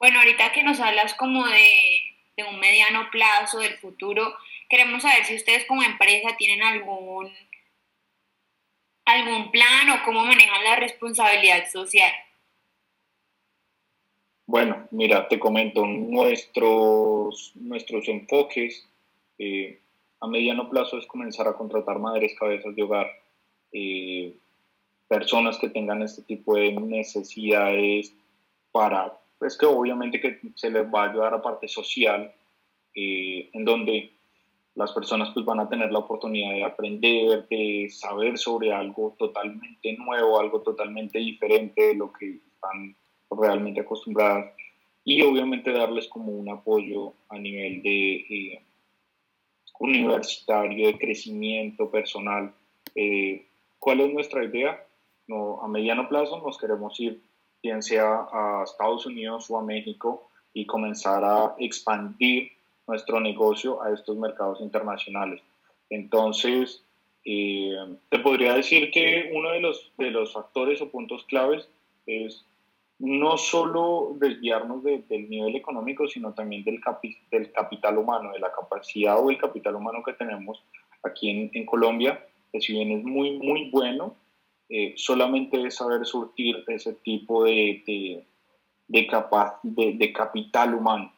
Speaker 3: Bueno, ahorita que nos hablas como de, de un mediano plazo, del futuro, queremos saber si ustedes como empresa tienen algún algún plan o cómo manejan la responsabilidad social.
Speaker 2: Bueno, mira, te comento, nuestros, nuestros enfoques eh, a mediano plazo es comenzar a contratar madres cabezas de hogar, eh, personas que tengan este tipo de necesidades para, pues que obviamente que se les va a ayudar a parte social, eh, en donde las personas pues van a tener la oportunidad de aprender, de saber sobre algo totalmente nuevo, algo totalmente diferente de lo que están realmente acostumbradas y obviamente darles como un apoyo a nivel de eh, universitario, de crecimiento personal. Eh, ¿Cuál es nuestra idea? A mediano plazo nos queremos ir, bien sea a Estados Unidos o a México, y comenzar a expandir nuestro negocio a estos mercados internacionales. Entonces, eh, te podría decir que uno de los, de los factores o puntos claves es no solo desviarnos del nivel económico, sino también del, capital humano, de la capacidad o el capital humano que tenemos aquí en, en Colombia, que si bien es muy, muy bueno, eh, solamente es saber surtir ese tipo de, de, de, capaz, de, capital humano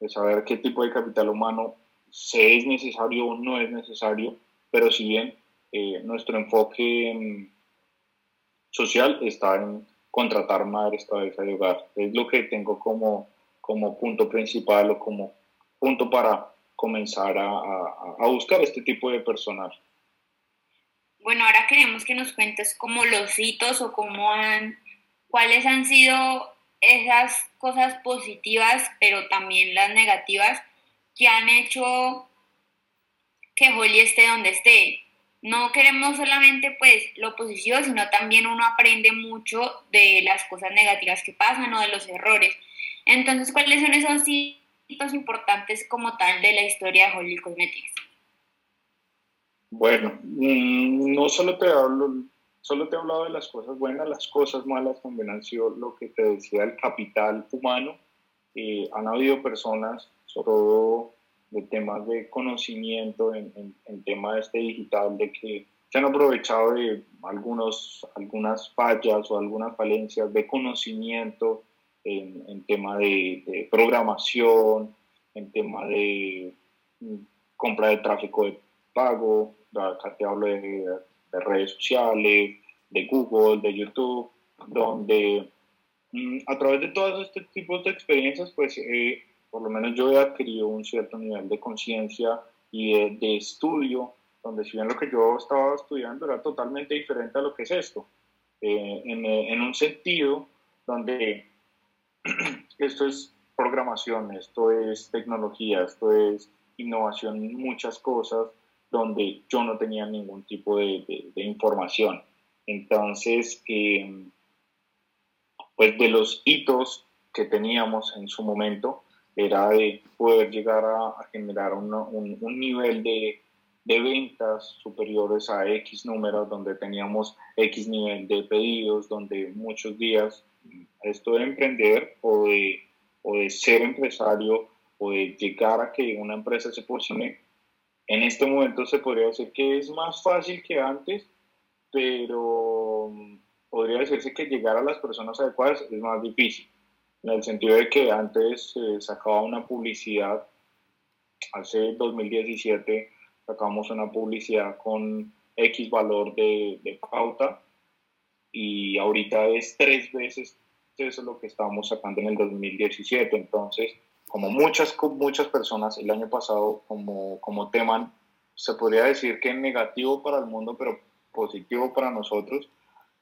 Speaker 2: de saber qué tipo de capital humano se es necesario o no es necesario, pero si bien eh, nuestro enfoque social está en contratar madres cabeza de hogar. Es lo que tengo como, como punto principal o como punto para comenzar a, a, a buscar este tipo de personal.
Speaker 3: Bueno, ahora queremos que nos cuentes como los hitos o cómo han, cuáles han sido esas cosas positivas, pero también las negativas que han hecho que Holly esté donde esté. No queremos solamente pues lo positivo, sino también uno aprende mucho de las cosas negativas que pasan o de los errores. Entonces, ¿cuáles son esos hitos importantes como tal de la historia de Holly Cosmetics?
Speaker 2: Bueno, mm, no solo te hablo Solo te he hablado de las cosas buenas, las cosas malas también han sido lo que te decía el capital humano. Eh, han habido personas, sobre todo de temas de conocimiento, en, en, en tema este digital, de que se han aprovechado de algunos, algunas fallas o algunas falencias de conocimiento en, en tema de, de, programación, en tema de mm, compra de tráfico de pago, acá te hablo de de redes sociales, de Google, de YouTube, donde mm, a través de todos estos tipos de experiencias, pues eh, por lo menos yo he adquirido un cierto nivel de conciencia y de, estudio, donde si bien lo que yo estaba estudiando era totalmente diferente a lo que es esto, eh, en, en, un sentido donde esto es programación, esto es tecnología, esto es innovación muchas cosas, donde yo no tenía ningún tipo de, de, información. Entonces, eh, pues de los hitos que teníamos en su momento era de poder llegar a, generar un, un, nivel de, de, ventas superiores a X números, donde teníamos X nivel de pedidos, donde muchos días esto de emprender o de, o de ser empresario o de llegar a que una empresa se posicione en este momento se podría decir que es más fácil que antes, pero mm, podría decirse que llegar a las personas adecuadas es más difícil, en el sentido de que antes se sacaba una publicidad, hace 2017 sacamos una publicidad con X valor de, de pauta y ahorita es tres veces eso lo que estábamos sacando en el 2017. Entonces, como muchas, muchas personas el año pasado, como, como tema, se podría decir que negativo para el mundo, pero positivo para nosotros,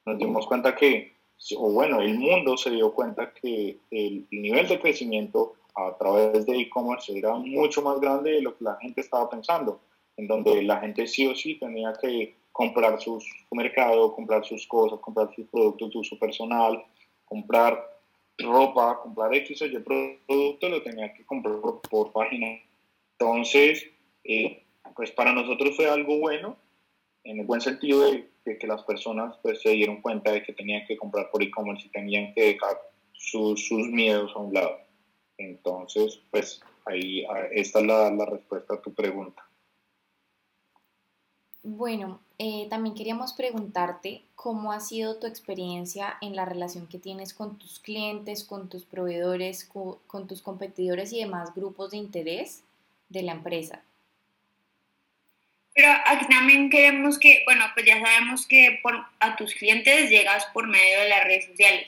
Speaker 2: nos dimos cuenta que, o bueno, el mundo se dio cuenta que el nivel de crecimiento a través de e-commerce era mucho más grande de lo que la gente estaba pensando, en donde la gente sí o sí tenía que comprar su mercado, comprar sus cosas, comprar sus productos de uso personal, comprar ropa, comprar X o Y producto, lo tenía que comprar por, página. Entonces, eh, pues para nosotros fue algo bueno, en el buen sentido de, que las personas pues se dieron cuenta de que tenían que comprar por e-commerce y tenían que dejar sus, sus miedos a un lado. Entonces, pues ahí esta es la, la respuesta a tu pregunta.
Speaker 1: Bueno, eh, también queríamos preguntarte cómo ha sido tu experiencia en la relación que tienes con tus clientes, con tus proveedores, con, tus competidores y demás grupos de interés de la empresa.
Speaker 3: Pero aquí también queremos que, bueno, pues ya sabemos que por, a tus clientes llegas por medio de las redes sociales,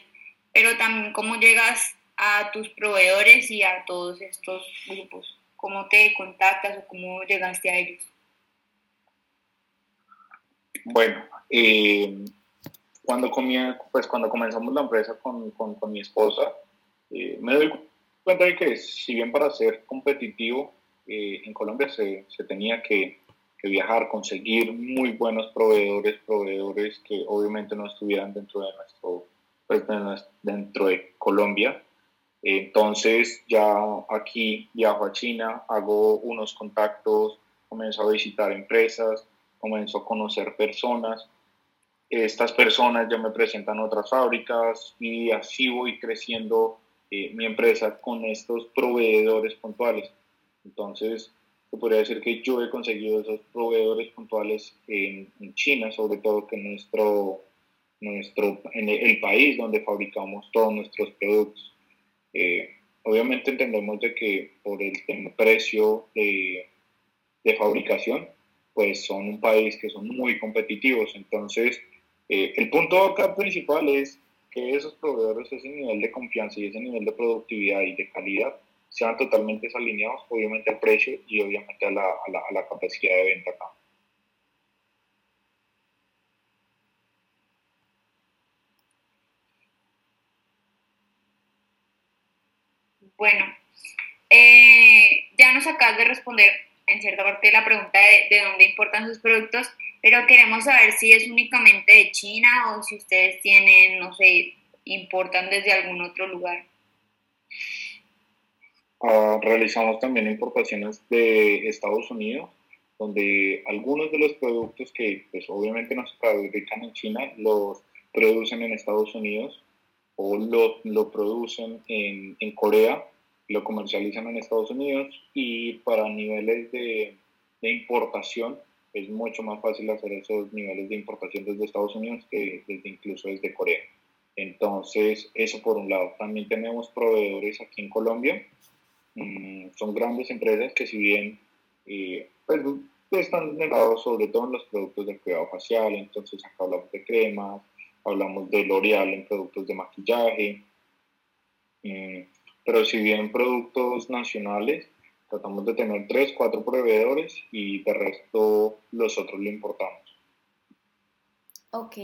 Speaker 3: pero también cómo llegas a tus proveedores y a todos estos grupos, cómo te contactas o cómo llegaste a ellos.
Speaker 2: Bueno, eh, cuando, pues cuando comenzamos la empresa con, con, con mi esposa, eh, me doy cuenta de que si bien para ser competitivo eh, en Colombia se, se tenía que, que, viajar, conseguir muy buenos proveedores, proveedores que obviamente no estuvieran dentro de nuestro, pues, dentro de Colombia. Entonces ya aquí viajo a China, hago unos contactos, comienzo a visitar empresas, comenzó a conocer personas. Estas personas ya me presentan otras fábricas y así voy creciendo eh, mi empresa con estos proveedores puntuales. Entonces, se podría decir que yo he conseguido esos proveedores puntuales en, China, sobre todo que nuestro, nuestro, en el, país donde fabricamos todos nuestros productos. Eh, obviamente entendemos de que por el, precio de, de fabricación, pues son un país que son muy competitivos. Entonces, eh, el punto acá principal es que esos proveedores, ese nivel de confianza y ese nivel de productividad y de calidad sean totalmente alineados, obviamente al precio y obviamente a la, a la, a la capacidad de venta acá.
Speaker 3: Bueno, eh, ya nos acabas de responder en cierta parte la pregunta de, de dónde importan sus productos, pero queremos saber si es únicamente de China o si ustedes tienen, no sé, importan desde algún otro lugar.
Speaker 2: Ah, realizamos también importaciones de Estados Unidos, donde algunos de los productos que pues, obviamente no se fabrican en China los producen en Estados Unidos o lo, lo producen en, en Corea lo comercializan en Estados Unidos y para niveles de, de, importación es mucho más fácil hacer esos niveles de importación desde Estados Unidos que desde, incluso desde Corea. Entonces, eso por un lado. También tenemos proveedores aquí en Colombia. Mm, son grandes empresas que si bien eh, pues, están negados sobre todo en los productos de cuidado facial, entonces acá hablamos de cremas, hablamos de L'Oreal en productos de maquillaje. Mm, pero si bien productos nacionales, tratamos de tener tres, cuatro proveedores y de resto los otros lo importamos.
Speaker 1: Ok.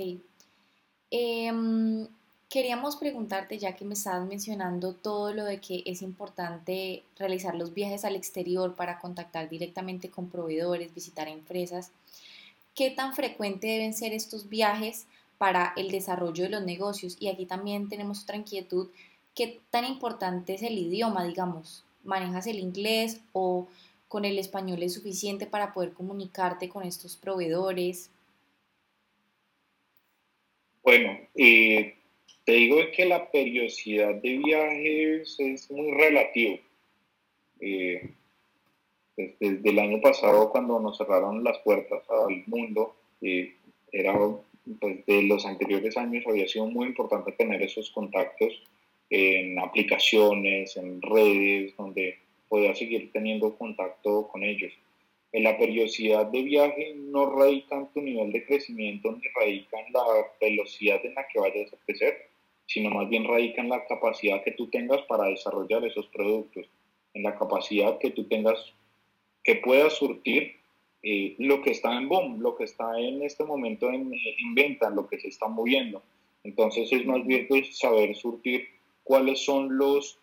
Speaker 1: Em, queríamos preguntarte, ya que me estabas mencionando todo lo de que es importante realizar los viajes al exterior para contactar directamente con proveedores, visitar empresas, ¿qué tan frecuente deben ser estos viajes para el desarrollo de los negocios? Y aquí también tenemos otra inquietud ¿qué tan importante es el idioma, digamos? ¿Manejas el inglés o con el español es suficiente para poder comunicarte con estos proveedores?
Speaker 2: Bueno, eh, te digo que la periodicidad de viajes es muy relativo. Eh, desde, el año pasado, cuando nos cerraron las puertas al mundo, eh, era, pues, de los anteriores años había sido muy importante tener esos contactos en aplicaciones, en redes, donde pueda seguir teniendo contacto con ellos. en la periodicidad de viaje no radica en tu nivel de crecimiento ni radica en la velocidad en la que vayas a crecer, sino más bien radica en la capacidad que tú tengas para desarrollar esos productos, en la capacidad que tú tengas, que puedas surtir eh, lo que está en boom, lo que está en este momento en, en venta, lo que se está moviendo. Entonces es más bien pues, saber surtir cuáles son los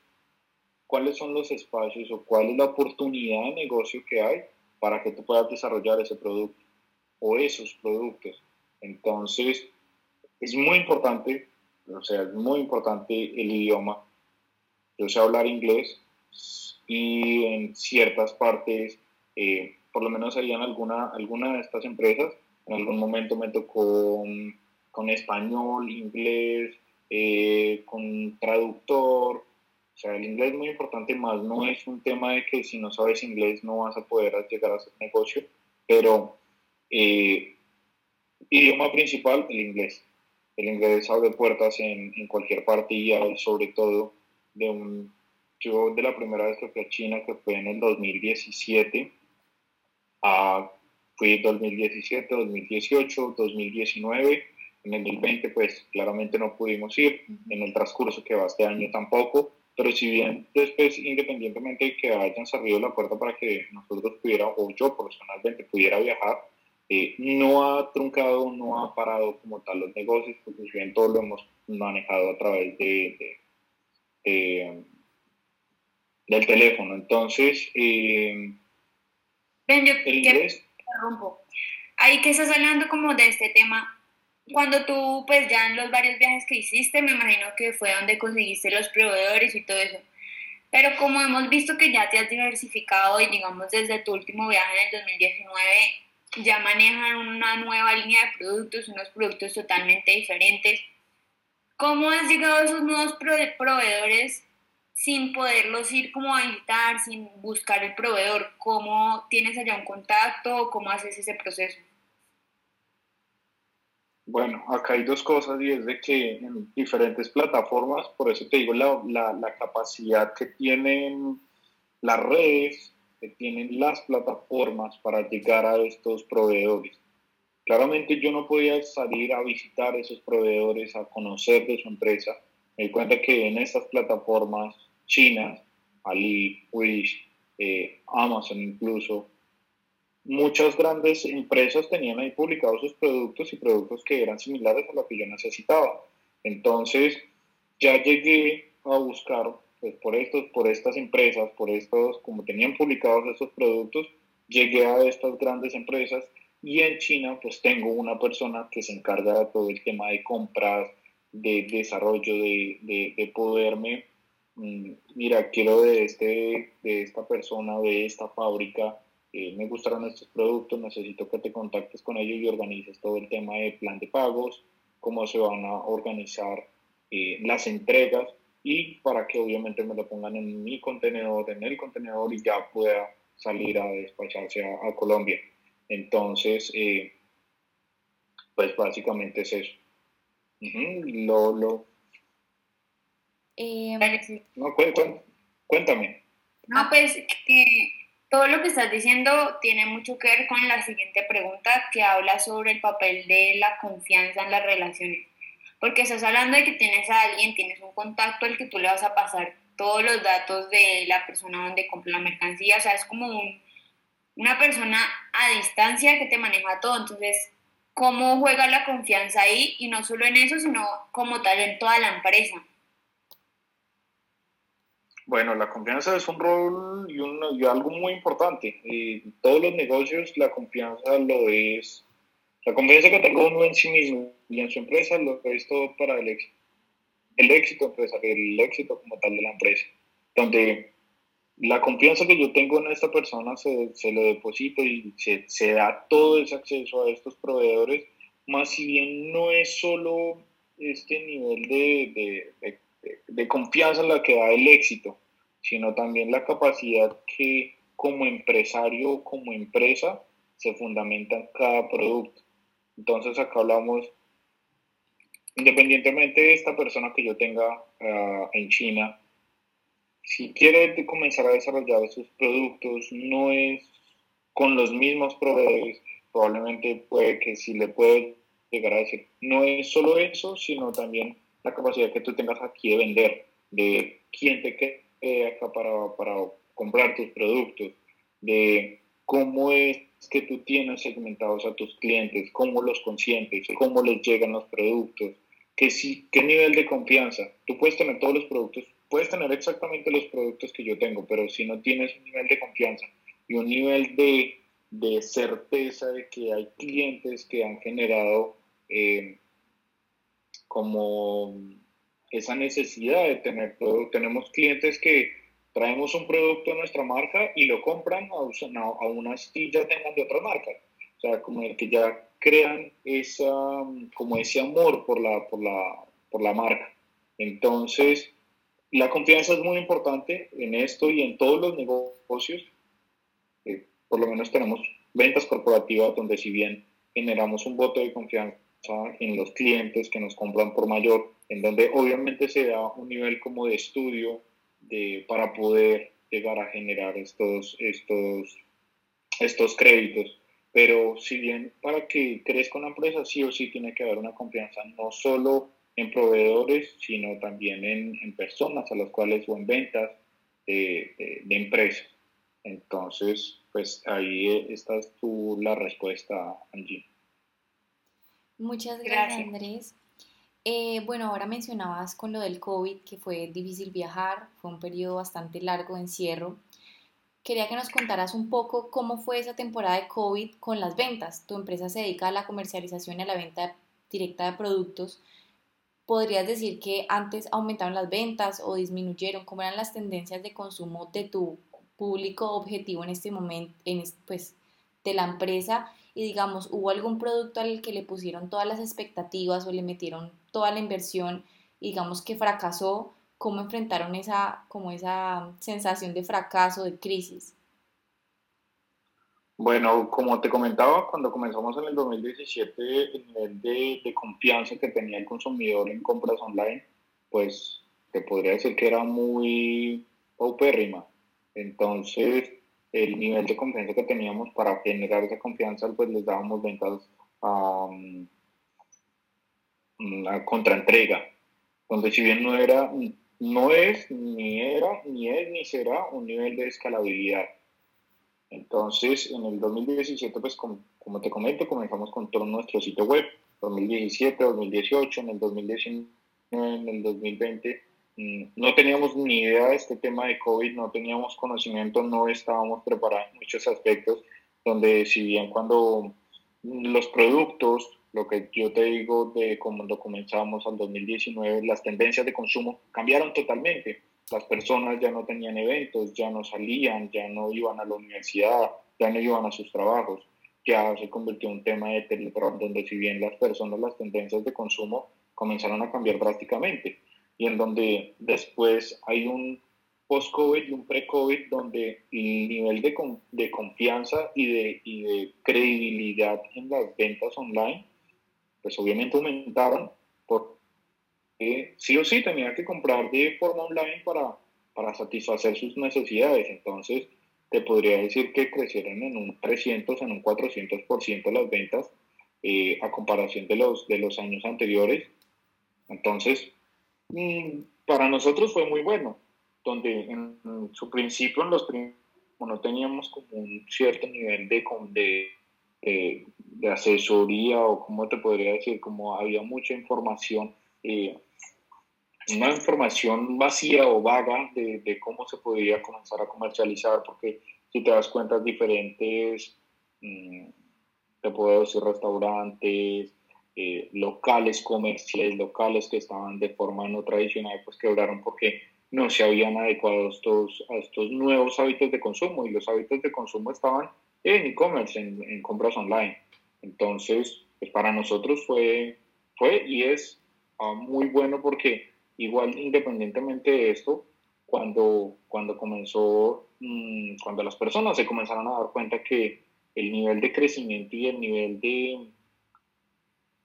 Speaker 2: cuáles son los espacios o cuál es la oportunidad de negocio que hay para que tú puedas desarrollar ese producto o esos productos. Entonces, es muy importante, o sea, es muy importante el idioma. Yo sé hablar inglés y en ciertas partes, eh, por lo menos en alguna, alguna de estas empresas, en algún momento me tocó con español, inglés, eh, con traductor, o sea, el inglés es muy importante, más no es un tema de que si no sabes inglés no vas a poder llegar a hacer negocio, pero eh, idioma principal, el inglés. El inglés abre puertas en, en cualquier parte y sobre todo de un... Yo de la primera vez que fui a China, que fue en el 2017, a, fui 2017, 2018, 2019, en el 2020 pues claramente no pudimos ir, en el transcurso que va este año tampoco, pero si bien después, independientemente de que hayan salido la puerta para que nosotros pudiéramos, o yo personalmente pudiera viajar, eh, no ha truncado, no ha parado como tal los negocios, porque si bien todo lo hemos manejado a través de, del teléfono. Entonces, eh,
Speaker 3: Ven, yo el inglés... Ahí que estás hablando como de este tema, cuando tú, pues ya en los varios viajes que hiciste, me imagino que fue donde conseguiste los proveedores y todo eso. Pero como hemos visto que ya te has diversificado y digamos desde tu último viaje en el 2019 ya manejan una nueva línea de productos, unos productos totalmente diferentes. ¿Cómo has llegado a esos nuevos proveedores sin poderlos ir como a visitar, sin buscar el proveedor? ¿Cómo tienes allá un contacto? ¿Cómo haces ese proceso?
Speaker 2: Bueno, acá hay dos cosas y es de que en diferentes plataformas, por eso te digo la, la, capacidad que tienen las redes, tienen las plataformas para llegar a estos proveedores. Claramente yo no podía salir a visitar esos proveedores, a conocer de su empresa. Me di cuenta que en estas plataformas chinas, Ali, Wish, eh, Amazon incluso, muchas grandes empresas tenían ahí publicados sus productos y productos que eran similares a lo que yo necesitaba. Entonces, ya llegué a buscar pues, por, estos, por estas empresas, por estos, como tenían publicados estos productos, llegué a estas grandes empresas y en China pues tengo una persona que se encarga de todo el tema de compras, de desarrollo, de, de, de poderme, mm, mira, quiero de, este, de esta persona, de esta fábrica, eh, me gustaron estos productos, necesito que te contactes con ellos y organices todo el tema de plan de pagos, cómo se van a organizar eh, las entregas y para que obviamente me lo pongan en mi contenedor, en el contenedor y ya pueda salir a despacharse a, Colombia. Entonces, eh, pues básicamente es eso. Lo, lo... no, cuéntame.
Speaker 3: No, pues que todo lo que estás diciendo tiene mucho que ver con la siguiente pregunta que habla sobre el papel de la confianza en las relaciones. Porque estás hablando de que tienes a alguien, tienes un contacto al que tú le vas a pasar todos los datos de la persona donde compra la mercancía, o sea, es como una persona a distancia que te maneja todo. Entonces, ¿cómo juega la confianza ahí? Y no solo en eso, sino como tal en toda la empresa.
Speaker 2: Bueno, la confianza es un rol y, un, y algo muy importante. En todos los negocios la confianza lo es, la confianza que tengo uno en sí mismo y en su empresa lo es todo para el éxito. El éxito empresarial, el éxito como tal de la empresa. Donde la confianza que yo tengo en esta persona se, se le deposito y se, se, da todo ese acceso a estos proveedores, más si bien no es solo este nivel de, de de confianza en la que da el éxito, sino también la capacidad que como empresario o como empresa se fundamenta en cada producto. Entonces acá hablamos, independientemente de esta persona que yo tenga ah, en China, si quiere comenzar a desarrollar sus productos, no es con los mismos proveedores, probablemente puede que sí le puede llegar a decir, no es solo eso, sino también la capacidad que tú tengas aquí de vender, de quién te queda acá para, para comprar tus productos, de cómo es que tú tienes segmentados a tus clientes, cómo los consientes, cómo les llegan los productos, que qué nivel de confianza. Tú puedes tener todos los productos, puedes tener exactamente los productos que yo tengo, pero si no tienes un nivel de confianza y un nivel de, de certeza de que hay clientes que han generado eh, como esa necesidad de tener producto. Tenemos clientes que traemos un producto de nuestra marca y lo compran a, a unas que ya tengan de otra marca. O sea, como el que ya crean esa, como ese amor por la, por la, por la marca. Entonces, la confianza es muy importante en esto y en todos los negocios. Eh, por lo menos tenemos ventas corporativas donde si bien generamos un voto de confianza en los clientes que nos compran por mayor, en donde obviamente se da un nivel como de estudio de, para poder llegar a generar estos, estos, estos créditos. Pero si bien para que crezca una empresa, sí o sí tiene que haber una confianza, no solo en proveedores, sino también en, en personas a las cuales o en ventas de, de, empresas. Entonces, pues ahí está tu, la respuesta, Angie.
Speaker 1: Muchas gracias, Andrés. Eh, bueno, ahora mencionabas con lo del COVID que fue difícil viajar, fue un periodo bastante largo de encierro. Quería que nos contaras un poco cómo fue esa temporada de COVID con las ventas. Tu empresa se dedica a la comercialización y a la venta directa de productos. ¿Podrías decir que antes aumentaron las ventas o disminuyeron? ¿Cómo eran las tendencias de consumo de tu público objetivo en este momento, en, pues, de la empresa? y digamos, hubo algún producto al que le pusieron todas las expectativas o le metieron toda la inversión y digamos que fracasó, ¿cómo enfrentaron esa, como esa sensación de fracaso, de crisis?
Speaker 2: Bueno, como te comentaba, cuando comenzamos en el 2017, el nivel de, de confianza que tenía el consumidor en compras online, pues te podría decir que era muy paupérrima. Entonces, el nivel de confianza que teníamos para generar esa confianza, pues les dábamos ventas a, a contraentrega, donde si bien no era, no es, ni era, ni es, ni será un nivel de escalabilidad. Entonces, en el 2017, pues como, como te comento, comenzamos con todo nuestro sitio web, 2017, 2018, en el 2019, en el 2020 Mm, no teníamos ni idea de este tema de COVID, no teníamos conocimiento, no estábamos preparados en muchos aspectos, donde si bien cuando los productos, lo que yo te digo de cuando comenzamos al 2019, las tendencias de consumo cambiaron totalmente. Las personas ya no tenían eventos, ya no salían, ya no iban a la universidad, ya no iban a sus trabajos. Ya se convirtió en un tema de teletrabajo, donde si bien las personas, las tendencias de consumo comenzaron a cambiar drásticamente y en donde después hay un post-COVID y un pre-COVID donde el nivel de, de confianza y de, y de, credibilidad en las ventas online, pues obviamente aumentaron porque sí o sí tenía que comprar de forma online para, para satisfacer sus necesidades. Entonces, te podría decir que crecieron en un 300, en un 400% las ventas eh, a comparación de los, de los años anteriores. Entonces, para nosotros fue muy bueno, donde en, su principio, en los no teníamos como un cierto nivel de, de, asesoría o como te podría decir, como había mucha información, eh, una información vacía o vaga de, de, cómo se podía comenzar a comercializar, porque si te das cuenta, diferentes, mm, te puedo decir, restaurantes, eh, locales comerciales, locales que estaban de forma no tradicional, pues quebraron porque no se habían adecuado estos, a estos nuevos hábitos de consumo y los hábitos de consumo estaban en e-commerce, en, compras online. Entonces, pues para nosotros fue, fue y es ah, muy bueno porque igual independientemente de esto, cuando, cuando comenzó, mm, cuando las personas se comenzaron a dar cuenta que el nivel de crecimiento y el nivel de,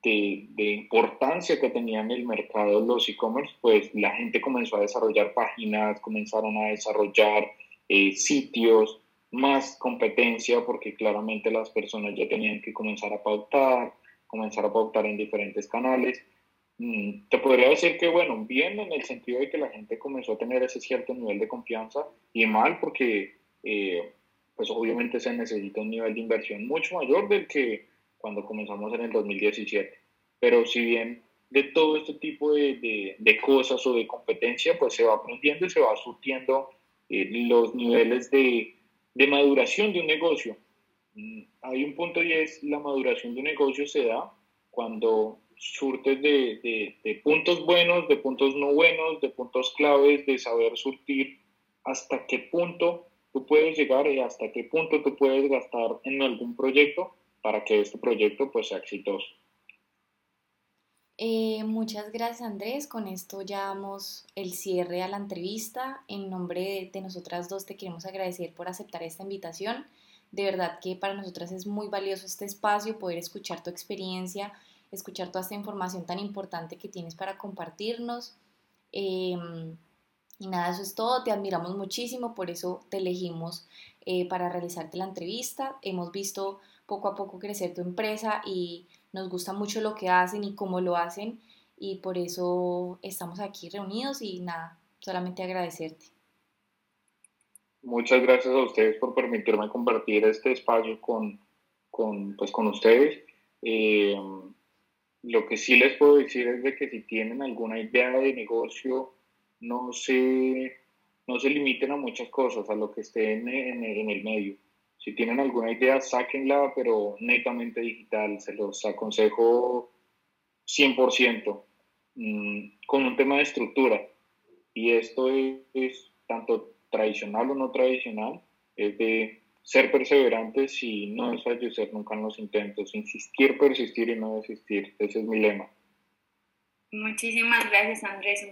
Speaker 2: de, importancia que tenían en el mercado los e-commerce, pues la gente comenzó a desarrollar páginas, comenzaron a desarrollar eh, sitios más competencia porque claramente las personas ya tenían que comenzar a pautar, comenzar a pautar en diferentes canales. Mm, te podría decir que, bueno, bien en el sentido de que la gente comenzó a tener ese cierto nivel de confianza y mal porque, eh, pues obviamente se necesita un nivel de inversión mucho mayor del que cuando comenzamos en el 2017. Pero si bien de todo este tipo de, de, cosas o de competencia, pues se va aprendiendo y se va surtiendo eh, los niveles de, de maduración de un negocio. Mm, hay un punto y es la maduración de un negocio se da cuando surtes de, de, puntos buenos, de puntos no buenos, de puntos claves, de saber surtir hasta qué punto tú puedes llegar y hasta qué punto tú puedes gastar en algún proyecto para que este proyecto pues sea exitoso.
Speaker 1: Eh, muchas gracias Andrés, con esto ya damos el cierre a la entrevista. En nombre de, nosotras dos te queremos agradecer por aceptar esta invitación. De verdad que para nosotras es muy valioso este espacio, poder escuchar tu experiencia, escuchar toda esta información tan importante que tienes para compartirnos. Em, y nada, eso es todo, te admiramos muchísimo, por eso te elegimos eh, para realizarte la entrevista. Hemos visto poco a poco crecer tu empresa y nos gusta mucho lo que hacen y cómo lo hacen y por eso estamos aquí reunidos y nada, solamente agradecerte.
Speaker 2: Muchas gracias a ustedes por permitirme compartir este espacio con, con, pues, con ustedes. Eh, lo que sí les puedo decir es de que si tienen alguna idea de negocio, no se, no se limiten a muchas cosas, a lo que esté en, en el medio si tienen alguna idea, sáquenla, pero netamente digital. Se los aconsejo 100%, mm, con un tema de estructura. Y esto es, tanto tradicional o no tradicional, es de ser perseverantes y no desfallecer nunca en los intentos, insistir, persistir y no desistir. Ese es mi lema.
Speaker 3: Muchísimas gracias, Andrés.